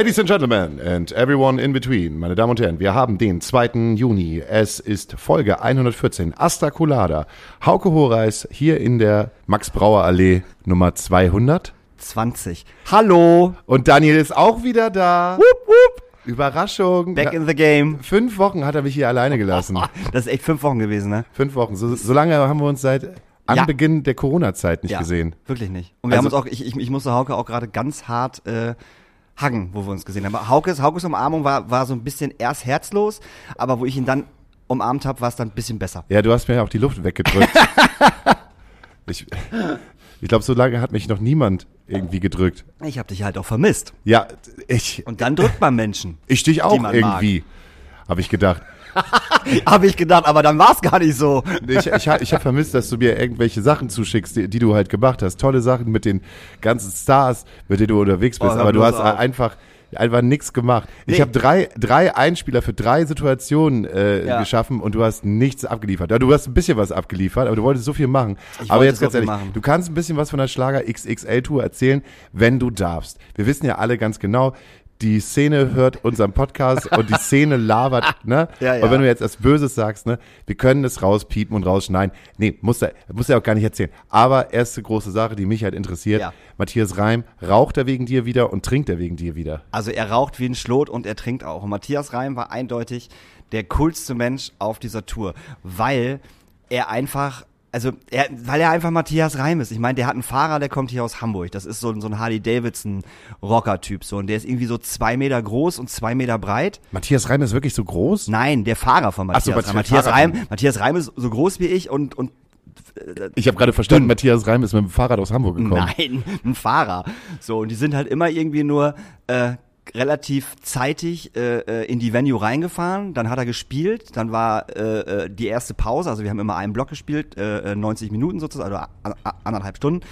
Ladies and Gentlemen and everyone in between, meine Damen und Herren, wir haben den 2. Juni. Es ist Folge 114. Asta Colada. Hauke Horeis hier in der Max-Brauer-Allee Nummer 200. 20. Hallo! Und Daniel ist auch wieder da. Wupp, wupp. Überraschung. Back in the game. Fünf Wochen hat er mich hier alleine gelassen. Das ist echt fünf Wochen gewesen, ne? Fünf Wochen. So, so lange haben wir uns seit Anbeginn ja. der Corona-Zeit nicht gesehen. Wirklich nicht. Und wir also, haben uns auch, ich, ich, ich musste Hauke auch gerade ganz hart äh, hagen, wo wir uns gesehen haben. Aber Haukes, Haukes Umarmung war, war so ein bisschen erst herzlos, aber wo ich ihn dann umarmt habe, war es dann ein bisschen besser. Ja, du hast mir auch die Luft weggedrückt. ich ich glaube, so lange hat mich noch niemand irgendwie gedrückt. Ich habe dich halt auch vermisst. Ja, ich. Und dann drückt man Menschen. Ich dich auch irgendwie, habe ich gedacht. habe ich gedacht, aber dann war es gar nicht so. Ich, ich, ich habe vermisst, dass du mir irgendwelche Sachen zuschickst, die, die, du halt gemacht hast. Tolle Sachen mit den ganzen Stars, mit denen du unterwegs bist. Oh, aber du hast auf. einfach einfach nichts gemacht. Nee. Ich habe drei, drei Einspieler für drei Situationen äh, ja. geschaffen und du hast nichts abgeliefert. Ja, du hast ein bisschen was abgeliefert, aber du wolltest so viel machen. Ich aber jetzt so ganz ehrlich, machen. du kannst ein bisschen was von der Schlager XXL Tour erzählen, wenn du darfst. Wir wissen ja alle ganz genau, die Szene hört unseren Podcast und die Szene labert, ne? Ja, ja. Und wenn du jetzt etwas Böses sagst, ne, wir können es rauspiepen und rausschneiden. Nee, muss er, muss er auch gar nicht erzählen. Aber erste große Sache, die mich halt interessiert. Ja. Matthias Reim, raucht er wegen dir wieder und trinkt er wegen dir wieder? Also er raucht wie ein Schlot und er trinkt auch. Und Matthias Reim war eindeutig der coolste Mensch auf dieser Tour, weil er einfach also er, weil er einfach Matthias Reim ist. Ich meine, der hat einen Fahrer, der kommt hier aus Hamburg. Das ist so, so ein Harley Davidson Rocker-Typ so und der ist irgendwie so zwei Meter groß und zwei Meter breit. Matthias Reim ist wirklich so groß? Nein, der Fahrer von Matthias Ach so, Reim. Matthias Reim. Matthias Reim ist so groß wie ich und und äh, ich habe gerade verstanden. Matthias Reim ist mit dem Fahrrad aus Hamburg gekommen. Nein, ein Fahrer. So, und die sind halt immer irgendwie nur äh, relativ zeitig äh, äh, in die Venue reingefahren, dann hat er gespielt, dann war äh, äh die erste Pause, also wir haben immer einen Block gespielt, äh, 90 äh, Minuten sozusagen, also anderthalb Stunden.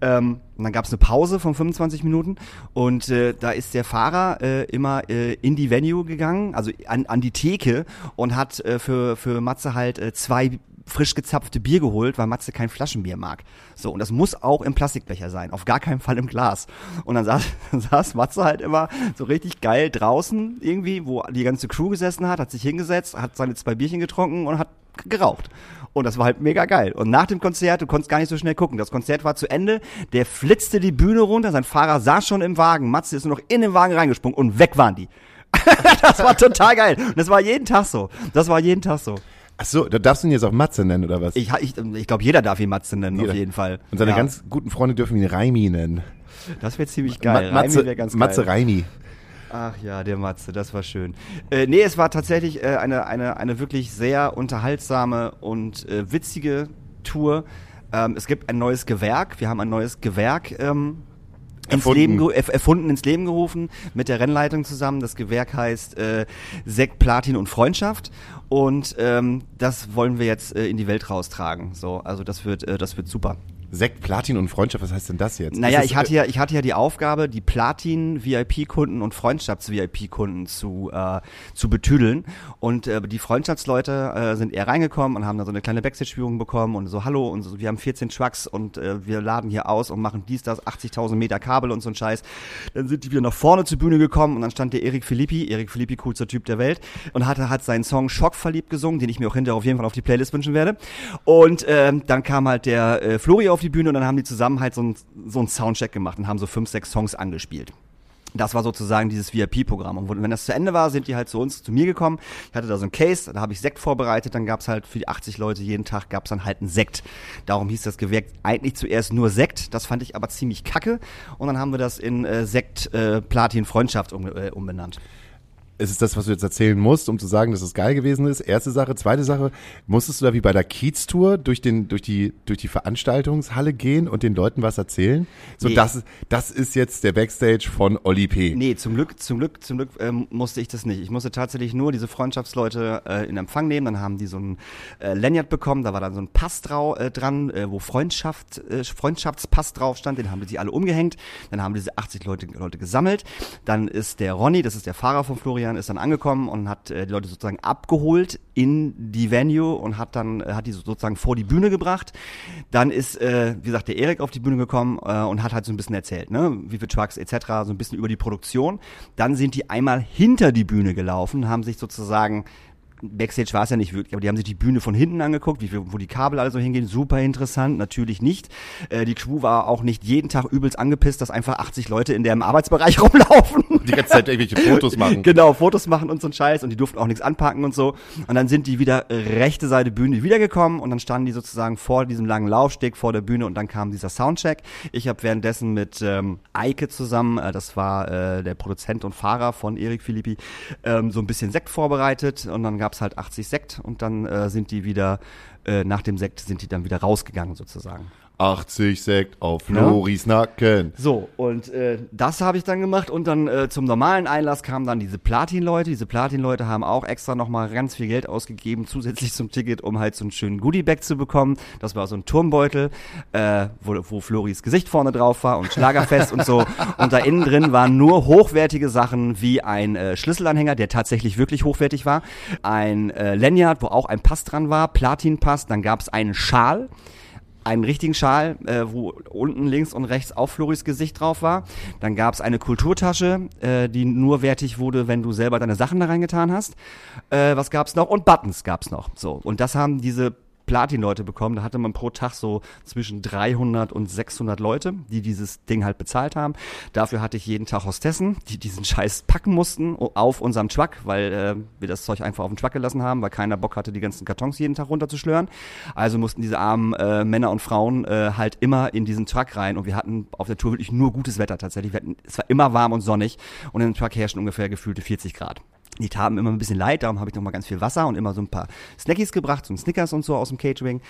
Ähm, und dann gab es eine Pause von 25 Minuten. Und äh, da ist der Fahrer äh, immer äh, in die Venue gegangen, also an, an die Theke und hat äh, für, für Matze halt äh, zwei frisch gezapfte Bier geholt, weil Matze kein Flaschenbier mag. So, und das muss auch im Plastikbecher sein, auf gar keinen Fall im Glas. Und dann saß, saß Matze halt immer so richtig geil draußen irgendwie, wo die ganze Crew gesessen hat, hat sich hingesetzt, hat seine zwei Bierchen getrunken und hat geraucht. Und das war halt mega geil. Und nach dem Konzert, du konntest gar nicht so schnell gucken. Das Konzert war zu Ende, der flitzte die Bühne runter, sein Fahrer saß schon im Wagen, Matze ist nur noch in den Wagen reingesprungen und weg waren die. das war total geil. Und das war jeden Tag so. Das war jeden Tag so. Ach so, da darfst du ihn jetzt auch Matze nennen, oder was? Ich, ich, ich glaube, jeder darf ihn Matze nennen, jeder. auf jeden Fall. Und seine ja. ganz guten Freunde dürfen ihn Reimi nennen. Das wäre ziemlich geil. Ma Matze, Reimi ganz geil. Matze Reimi. Ach ja, der Matze, das war schön. Äh, nee, es war tatsächlich äh, eine, eine, eine wirklich sehr unterhaltsame und äh, witzige Tour. Ähm, es gibt ein neues Gewerk. Wir haben ein neues Gewerk ähm, ins Leben erfunden ins Leben gerufen mit der Rennleitung zusammen. Das Gewerk heißt äh, Sekt, Platin und Freundschaft und ähm, das wollen wir jetzt äh, in die Welt raustragen. So, also das wird äh, das wird super. Sekt, Platin und Freundschaft, was heißt denn das jetzt? Naja, das, ich hatte ja, ich hatte ja die Aufgabe, die Platin-VIP-Kunden und Freundschafts-VIP-Kunden zu, äh, zu betüdeln. Und äh, die Freundschaftsleute äh, sind eher reingekommen und haben da so eine kleine Backstage-Führung bekommen und so, hallo, und so, wir haben 14 Trucks und äh, wir laden hier aus und machen dies, das, 80.000 Meter Kabel und so ein Scheiß. Dann sind die wieder nach vorne zur Bühne gekommen und dann stand der Erik Philippi, Erik Philippi, coolster Typ der Welt, und hatte, hat seinen Song Schockverliebt gesungen, den ich mir auch hinterher auf jeden Fall auf die Playlist wünschen werde. Und ähm, dann kam halt der äh, Flori auf die Bühne und dann haben die zusammen halt so einen so einen Soundcheck gemacht und haben so fünf, sechs Songs angespielt. Das war sozusagen dieses VIP-Programm. Und wenn das zu Ende war, sind die halt zu uns, zu mir gekommen. Ich hatte da so ein Case, da habe ich Sekt vorbereitet. Dann gab's halt für die 80 Leute jeden Tag gab's dann halt einen Sekt. Darum hieß das Gewerk eigentlich zuerst nur Sekt. Das fand ich aber ziemlich kacke. Und dann haben wir das in äh, Sekt äh, Platin Freundschaft um, äh, umbenannt es ist das, was du jetzt erzählen musst, um zu sagen, dass es geil gewesen ist. Erste Sache. Zweite Sache, musstest du da wie bei der Kiez-Tour durch, den, durch, die, durch die Veranstaltungshalle gehen und den Leuten was erzählen? So, nee. das, das ist jetzt der Backstage von Oli P. Nee, zum Glück, zum Glück, zum Glück ähm, musste ich das nicht. Ich musste tatsächlich nur diese Freundschaftsleute äh, in Empfang nehmen. Dann haben die so ein äh, Lanyard bekommen. Da war dann so ein Pass drau, äh, dran, äh, wo Freundschaft, äh, Freundschaftspass drauf stand. Den haben sie alle umgehängt. Dann haben diese 80 Leute, Leute gesammelt. Dann ist der Ronny, das ist der Fahrer von Florian, Florian ist dann angekommen und hat äh, die Leute sozusagen abgeholt in die Venue und hat dann äh, hat die sozusagen vor die Bühne gebracht. Dann ist, äh, wie gesagt, der Erik auf die Bühne gekommen äh, und hat halt so ein bisschen erzählt, ne, wie viele Trucks etc., so ein bisschen über die Produktion. Dann sind die einmal hinter die Bühne gelaufen, haben sich sozusagen Backstage war es ja nicht wirklich, aber die haben sich die Bühne von hinten angeguckt, wie, wo die Kabel also hingehen. Super interessant, natürlich nicht. Äh, die Crew war auch nicht jeden Tag übelst angepisst, dass einfach 80 Leute in der im Arbeitsbereich rumlaufen. Die ganze Zeit irgendwelche Fotos machen. genau, Fotos machen und so ein Scheiß und die durften auch nichts anpacken und so. Und dann sind die wieder rechte Seite Bühne wiedergekommen und dann standen die sozusagen vor diesem langen Laufsteg vor der Bühne und dann kam dieser Soundcheck. Ich habe währenddessen mit ähm, Eike zusammen, äh, das war äh, der Produzent und Fahrer von Erik Philippi, ähm, so ein bisschen Sekt vorbereitet und dann gab gab's halt 80 Sekt und dann äh, sind die wieder, äh, nach dem Sekt sind die dann wieder rausgegangen sozusagen. 80 Sekt auf Loris ja. Nacken. So, und äh, das habe ich dann gemacht und dann äh, zum normalen Einlass kamen dann diese Platin-Leute. Diese Platin-Leute haben auch extra nochmal ganz viel Geld ausgegeben, zusätzlich zum Ticket, um halt so einen schönen Goodie-Bag zu bekommen. Das war so ein Turmbeutel, äh, wo, wo Floris Gesicht vorne drauf war und Schlagerfest und so. Und da innen drin waren nur hochwertige Sachen wie ein äh, Schlüsselanhänger, der tatsächlich wirklich hochwertig war, ein äh, Lanyard, wo auch ein Pass dran war, Platin-Pass, dann gab es einen Schal, einen richtigen Schal, äh, wo unten links und rechts auch Floris Gesicht drauf war. Dann gab es eine Kulturtasche, äh, die nur wertig wurde, wenn du selber deine Sachen da reingetan hast. Äh, was gab's noch? Und Buttons gab's noch. So und das haben diese Platin-Leute bekommen. Da hatte man pro Tag so zwischen 300 und 600 Leute, die dieses Ding halt bezahlt haben. Dafür hatte ich jeden Tag Hostessen, die diesen Scheiß packen mussten auf unserem Truck, weil äh, wir das Zeug einfach auf dem Truck gelassen haben, weil keiner Bock hatte, die ganzen Kartons jeden Tag runterzuschlören. Also mussten diese armen äh, Männer und Frauen äh, halt immer in diesen Truck rein und wir hatten auf der Tour wirklich nur gutes Wetter tatsächlich. Hatten, es war immer warm und sonnig und dem Truck herrschen ungefähr gefühlte 40 Grad. Die taten immer ein bisschen leid, darum habe ich noch mal ganz viel Wasser und immer so ein paar Snackies gebracht, so ein Snickers und so aus dem Catering.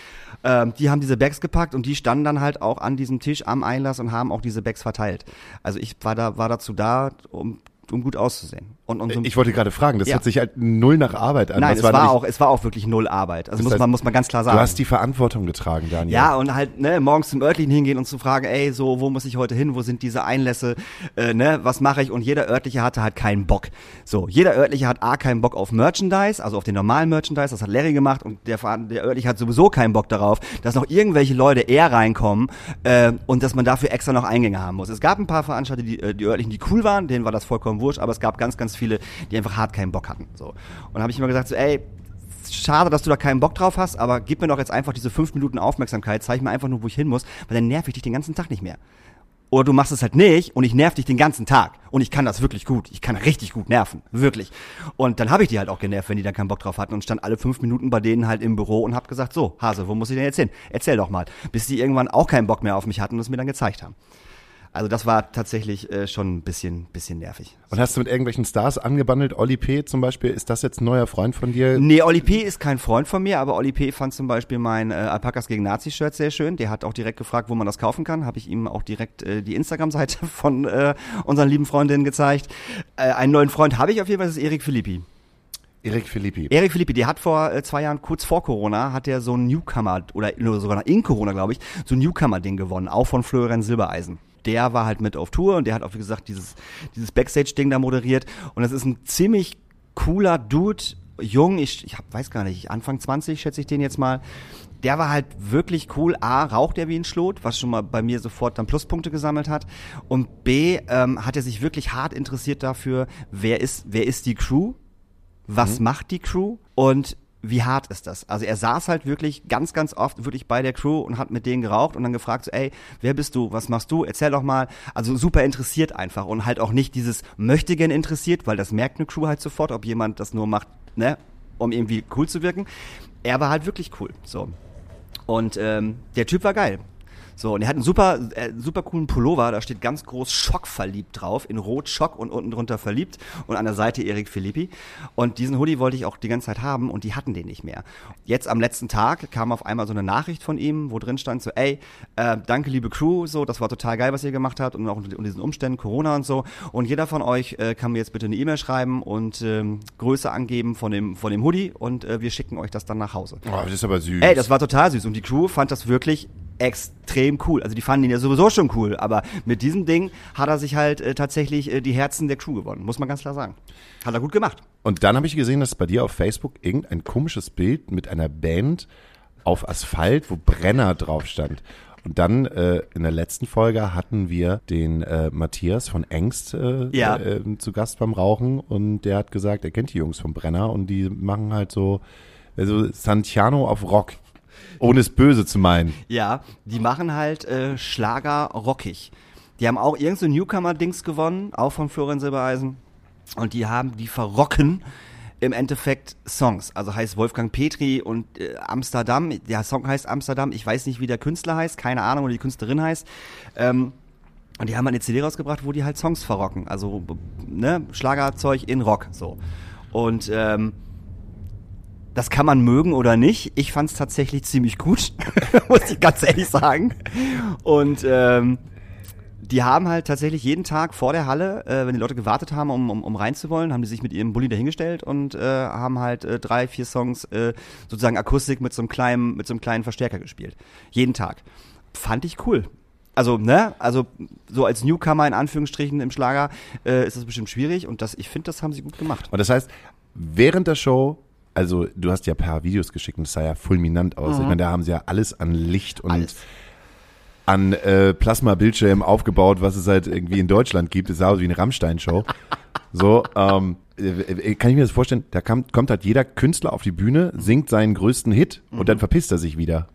Ähm, die haben diese Bags gepackt und die standen dann halt auch an diesem Tisch am Einlass und haben auch diese Bags verteilt. Also ich war da war dazu da, um um gut auszusehen. Und, und so ich wollte gerade fragen, das ja. hört sich halt null nach Arbeit an. Nein, es war, war auch, es war auch wirklich null Arbeit. Also muss heißt, man, muss man ganz klar sagen. Du hast die Verantwortung getragen, Daniel. Ja, und halt, ne, morgens zum örtlichen hingehen und zu fragen, ey, so, wo muss ich heute hin? Wo sind diese Einlässe? Äh, ne, was mache ich? Und jeder örtliche hatte halt keinen Bock. So, jeder örtliche hat A, keinen Bock auf Merchandise, also auf den normalen Merchandise, das hat Larry gemacht und der, der örtliche hat sowieso keinen Bock darauf, dass noch irgendwelche Leute eher reinkommen, äh, und dass man dafür extra noch Eingänge haben muss. Es gab ein paar Veranstalter, die, äh, die örtlichen, die cool waren, denen war das vollkommen wurscht, aber es gab ganz, ganz viele, die einfach hart keinen Bock hatten. So. Und habe ich immer gesagt, so, ey, schade, dass du da keinen Bock drauf hast, aber gib mir doch jetzt einfach diese fünf Minuten Aufmerksamkeit, zeig mir einfach nur, wo ich hin muss, weil dann nerv ich dich den ganzen Tag nicht mehr. Oder du machst es halt nicht und ich nerv dich den ganzen Tag. Und ich kann das wirklich gut. Ich kann richtig gut nerven. Wirklich. Und dann habe ich die halt auch genervt, wenn die da keinen Bock drauf hatten und stand alle fünf Minuten bei denen halt im Büro und hab gesagt, so, Hase, wo muss ich denn jetzt hin? Erzähl doch mal. Bis die irgendwann auch keinen Bock mehr auf mich hatten und es mir dann gezeigt haben. Also das war tatsächlich äh, schon ein bisschen, bisschen nervig. Und hast du mit irgendwelchen Stars angebandelt? Oli P. zum Beispiel, ist das jetzt ein neuer Freund von dir? Nee, Oli P. ist kein Freund von mir, aber Oli P. fand zum Beispiel mein äh, Alpakas gegen Nazi-Shirt sehr schön. Der hat auch direkt gefragt, wo man das kaufen kann. Habe ich ihm auch direkt äh, die Instagram-Seite von äh, unseren lieben Freundinnen gezeigt. Äh, einen neuen Freund habe ich auf jeden Fall, das ist Erik Philippi. Erik Philippi. Erik Philippi, der hat vor äh, zwei Jahren, kurz vor Corona, hat er so ein Newcomer, oder sogar in Corona, glaube ich, so ein Newcomer-Ding gewonnen, auch von Florian Silbereisen der war halt mit auf Tour und der hat auch, wie gesagt, dieses, dieses Backstage-Ding da moderiert. Und das ist ein ziemlich cooler Dude, jung, ich, ich hab, weiß gar nicht, Anfang 20 schätze ich den jetzt mal. Der war halt wirklich cool. A, raucht er wie ein Schlot, was schon mal bei mir sofort dann Pluspunkte gesammelt hat. Und B, ähm, hat er sich wirklich hart interessiert dafür, wer ist, wer ist die Crew? Was mhm. macht die Crew? Und wie hart ist das? Also er saß halt wirklich ganz, ganz oft wirklich bei der Crew und hat mit denen geraucht und dann gefragt so, ey, wer bist du? Was machst du? Erzähl doch mal. Also super interessiert einfach und halt auch nicht dieses Möchtegern interessiert, weil das merkt eine Crew halt sofort, ob jemand das nur macht, ne, um irgendwie cool zu wirken. Er war halt wirklich cool, so. Und ähm, der Typ war geil. So, und er hat einen super, äh, super coolen Pullover, da steht ganz groß Schock verliebt drauf, in Rot Schock und unten drunter verliebt und an der Seite Erik Philippi. Und diesen Hoodie wollte ich auch die ganze Zeit haben und die hatten den nicht mehr. Jetzt am letzten Tag kam auf einmal so eine Nachricht von ihm, wo drin stand so, ey, äh, danke liebe Crew, so, das war total geil, was ihr gemacht habt und auch unter diesen Umständen, Corona und so. Und jeder von euch äh, kann mir jetzt bitte eine E-Mail schreiben und ähm, Größe angeben von dem, von dem Hoodie und äh, wir schicken euch das dann nach Hause. Oh, das ist aber süß. Ey, das war total süß und die Crew fand das wirklich extrem cool. Also die fanden ihn ja sowieso schon cool, aber mit diesem Ding hat er sich halt äh, tatsächlich äh, die Herzen der Crew gewonnen, muss man ganz klar sagen. Hat er gut gemacht. Und dann habe ich gesehen, dass bei dir auf Facebook irgendein komisches Bild mit einer Band auf Asphalt, wo Brenner drauf stand. Und dann äh, in der letzten Folge hatten wir den äh, Matthias von Engst äh, Ja. äh, zu Gast beim Rauchen und der hat gesagt, er kennt die Jungs vom Brenner und die machen halt so also Santiano auf Rock. Ohne es böse zu meinen. Ja, die machen halt äh, Schlager rockig. Die haben auch irgend so Newcomer-Dings gewonnen, auch von Florian Silbereisen. Und die haben, die verrocken im Endeffekt Songs. Also heißt Wolfgang Petri und äh, Amsterdam. Der Song heißt Amsterdam. Ich weiß nicht, wie der Künstler heißt. Keine Ahnung, oder die Künstlerin heißt. Ähm, und die haben eine CD rausgebracht, wo die halt Songs verrocken. Also, ne, Schlagerzeug in Rock, so. Und, ähm, das kann man mögen oder nicht. Ich fand es tatsächlich ziemlich gut, muss ich ganz ehrlich sagen. Und ähm, die haben halt tatsächlich jeden Tag vor der Halle, äh, wenn die Leute gewartet haben, um, um, um rein zu wollen, haben die sich mit ihrem Bulli dahingestellt und äh, haben halt äh, drei, vier Songs äh, sozusagen Akustik mit so einem kleinen, mit so einem kleinen Verstärker gespielt. Jeden Tag. Fand ich cool. Also, ne, also so als Newcomer in Anführungsstrichen im Schlager äh, ist das bestimmt schwierig und das, ich finde, das haben sie gut gemacht. Und das heißt, während der Show, also du hast ja ein paar Videos geschickt und es sah ja fulminant aus. Ich meine, da haben sie ja alles an Licht und Alles. an äh, Plasma-Bildschirmen aufgebaut, was es halt irgendwie in Deutschland gibt. Es sah aus wie eine Rammstein-Show. so, ähm, äh, kann ich mir das vorstellen, da kam, kommt halt jeder Künstler auf die Bühne, singt seinen größten Hit und dann verpisst er sich wieder.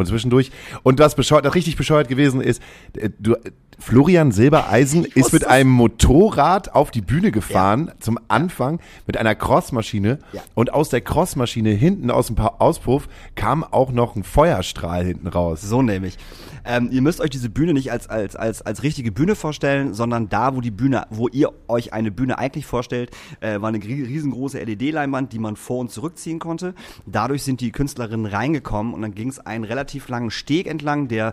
Und zwischendurch. Und was bescheuert, das richtig bescheuert gewesen ist, äh, du, Florian Silbereisen ist mit einem Motorrad auf die Bühne gefahren, zum Anfang mit einer Crossmaschine. Ja. Und aus der Crossmaschine hinten aus dem Auspuff kam auch noch ein Feuerstrahl hinten raus. So nämlich. Ähm, ihr müsst euch diese Bühne nicht als, als, als, als richtige Bühne vorstellen, sondern da, wo die Bühne, wo ihr euch eine Bühne eigentlich vorstellt, äh, war eine riesengroße LED-Leinwand, die man vor- und zurückziehen konnte. Dadurch sind die Künstlerinnen reingekommen und dann ging es einen relativ langen Steg entlang, der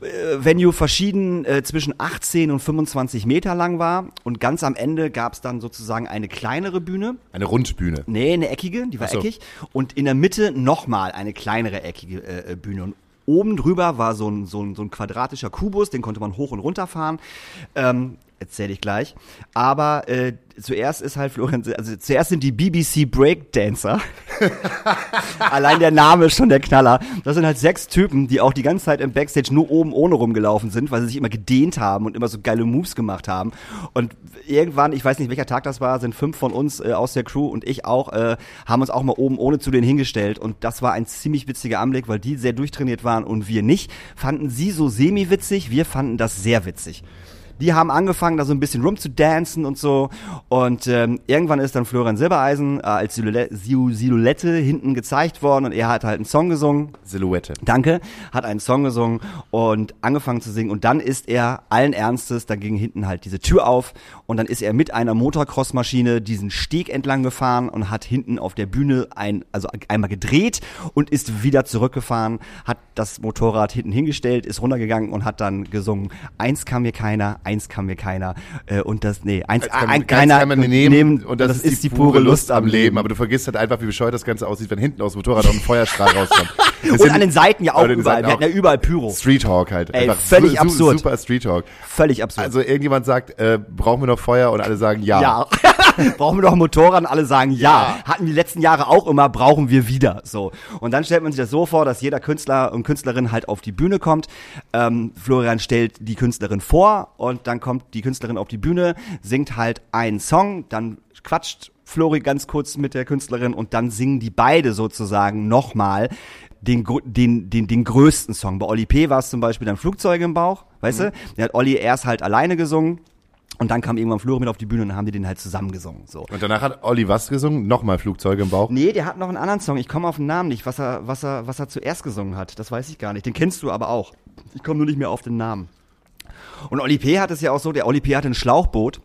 äh, Venue verschieden äh, zwischen 18 und 25 Meter lang war. Und ganz am Ende gab es dann sozusagen eine kleinere Bühne. Eine Rundbühne. Nee, eine eckige, die war so. eckig. Und in der Mitte nochmal eine kleinere eckige äh, äh, Bühne. Und oben drüber war so ein, so, ein, so ein quadratischer Kubus, den konnte man hoch und runter fahren. Ähm, erzähle ich gleich. Aber äh, zuerst ist halt Florian, also zuerst sind die BBC Breakdancer. Allein der Name ist schon der Knaller. Das sind halt sechs Typen, die auch die ganze Zeit im Backstage nur oben ohne rumgelaufen sind, weil sie sich immer gedehnt haben und immer so geile Moves gemacht haben. Und irgendwann, ich weiß nicht welcher Tag das war, sind fünf von uns äh, aus der Crew und ich auch, äh, haben uns auch mal oben ohne zu denen hingestellt. Und das war ein ziemlich witziger Anblick, weil die sehr durchtrainiert waren und wir nicht. Fanden sie so semi-witzig, wir fanden das sehr witzig. Die haben angefangen, da so ein bisschen rumzudancen und so. Und ähm, irgendwann ist dann Florian Silbereisen äh, als Silhouette, Sil- Silhouette hinten gezeigt worden und er hat halt einen Song gesungen. Silhouette. Danke, hat einen Song gesungen und angefangen zu singen und dann ist er allen Ernstes, da ging hinten halt diese Tür auf und dann ist er mit einer Motocross-Maschine diesen Steg entlang gefahren und hat hinten auf der Bühne ein, also einmal gedreht und ist wieder zurückgefahren, hat das Motorrad hinten hingestellt, ist runtergegangen und hat dann gesungen, eins kann mir keiner, eins kann mir keiner äh, und das, nee, eins, kann, ein, eins keiner kann man nehmen, und das, ist, die, pure Lust am Leben. Aber du vergisst halt einfach, wie bescheuert das Ganze aussieht, wenn hinten aus dem Motorrad auch ein Feuerstrahl rauskommt. Das Und sind- an den Seiten ja auch überall, wir hatten ja überall Pyro. Street Hawk halt. Ey, einfach völlig su- su- absurd. Super Street Hawk. Völlig absurd. Also irgendjemand sagt, äh, brauchen wir noch Feuer und alle sagen ja. Ja. brauchen wir ein Motorrad? Und alle sagen ja. Hatten die letzten Jahre auch immer, brauchen wir wieder. So. Und dann stellt man sich das so vor, dass jeder Künstler und Künstlerin halt auf die Bühne kommt. Ähm, Florian stellt die Künstlerin vor und dann kommt die Künstlerin auf die Bühne, singt halt einen Song, dann quatscht Flori ganz kurz mit der Künstlerin und dann singen die beide sozusagen nochmal den, den, den, den größten Song. Bei Oli P. war es zum Beispiel dann Flugzeuge im Bauch, weißt du? Der hat Olli erst halt alleine gesungen und dann kam irgendwann Flori mit auf die Bühne und dann haben die den halt zusammen gesungen. So. Und danach hat Olli was gesungen? Nochmal Flugzeuge im Bauch. Nee, der hat noch einen anderen Song. Ich komme auf den Namen nicht, was er, was er, was er zuerst gesungen hat. Das weiß ich gar nicht. Den kennst du aber auch. Ich komme nur nicht mehr auf den Namen. Und Oli P. hat es ja auch so, der Oli P. hatte ein Schlauchboot.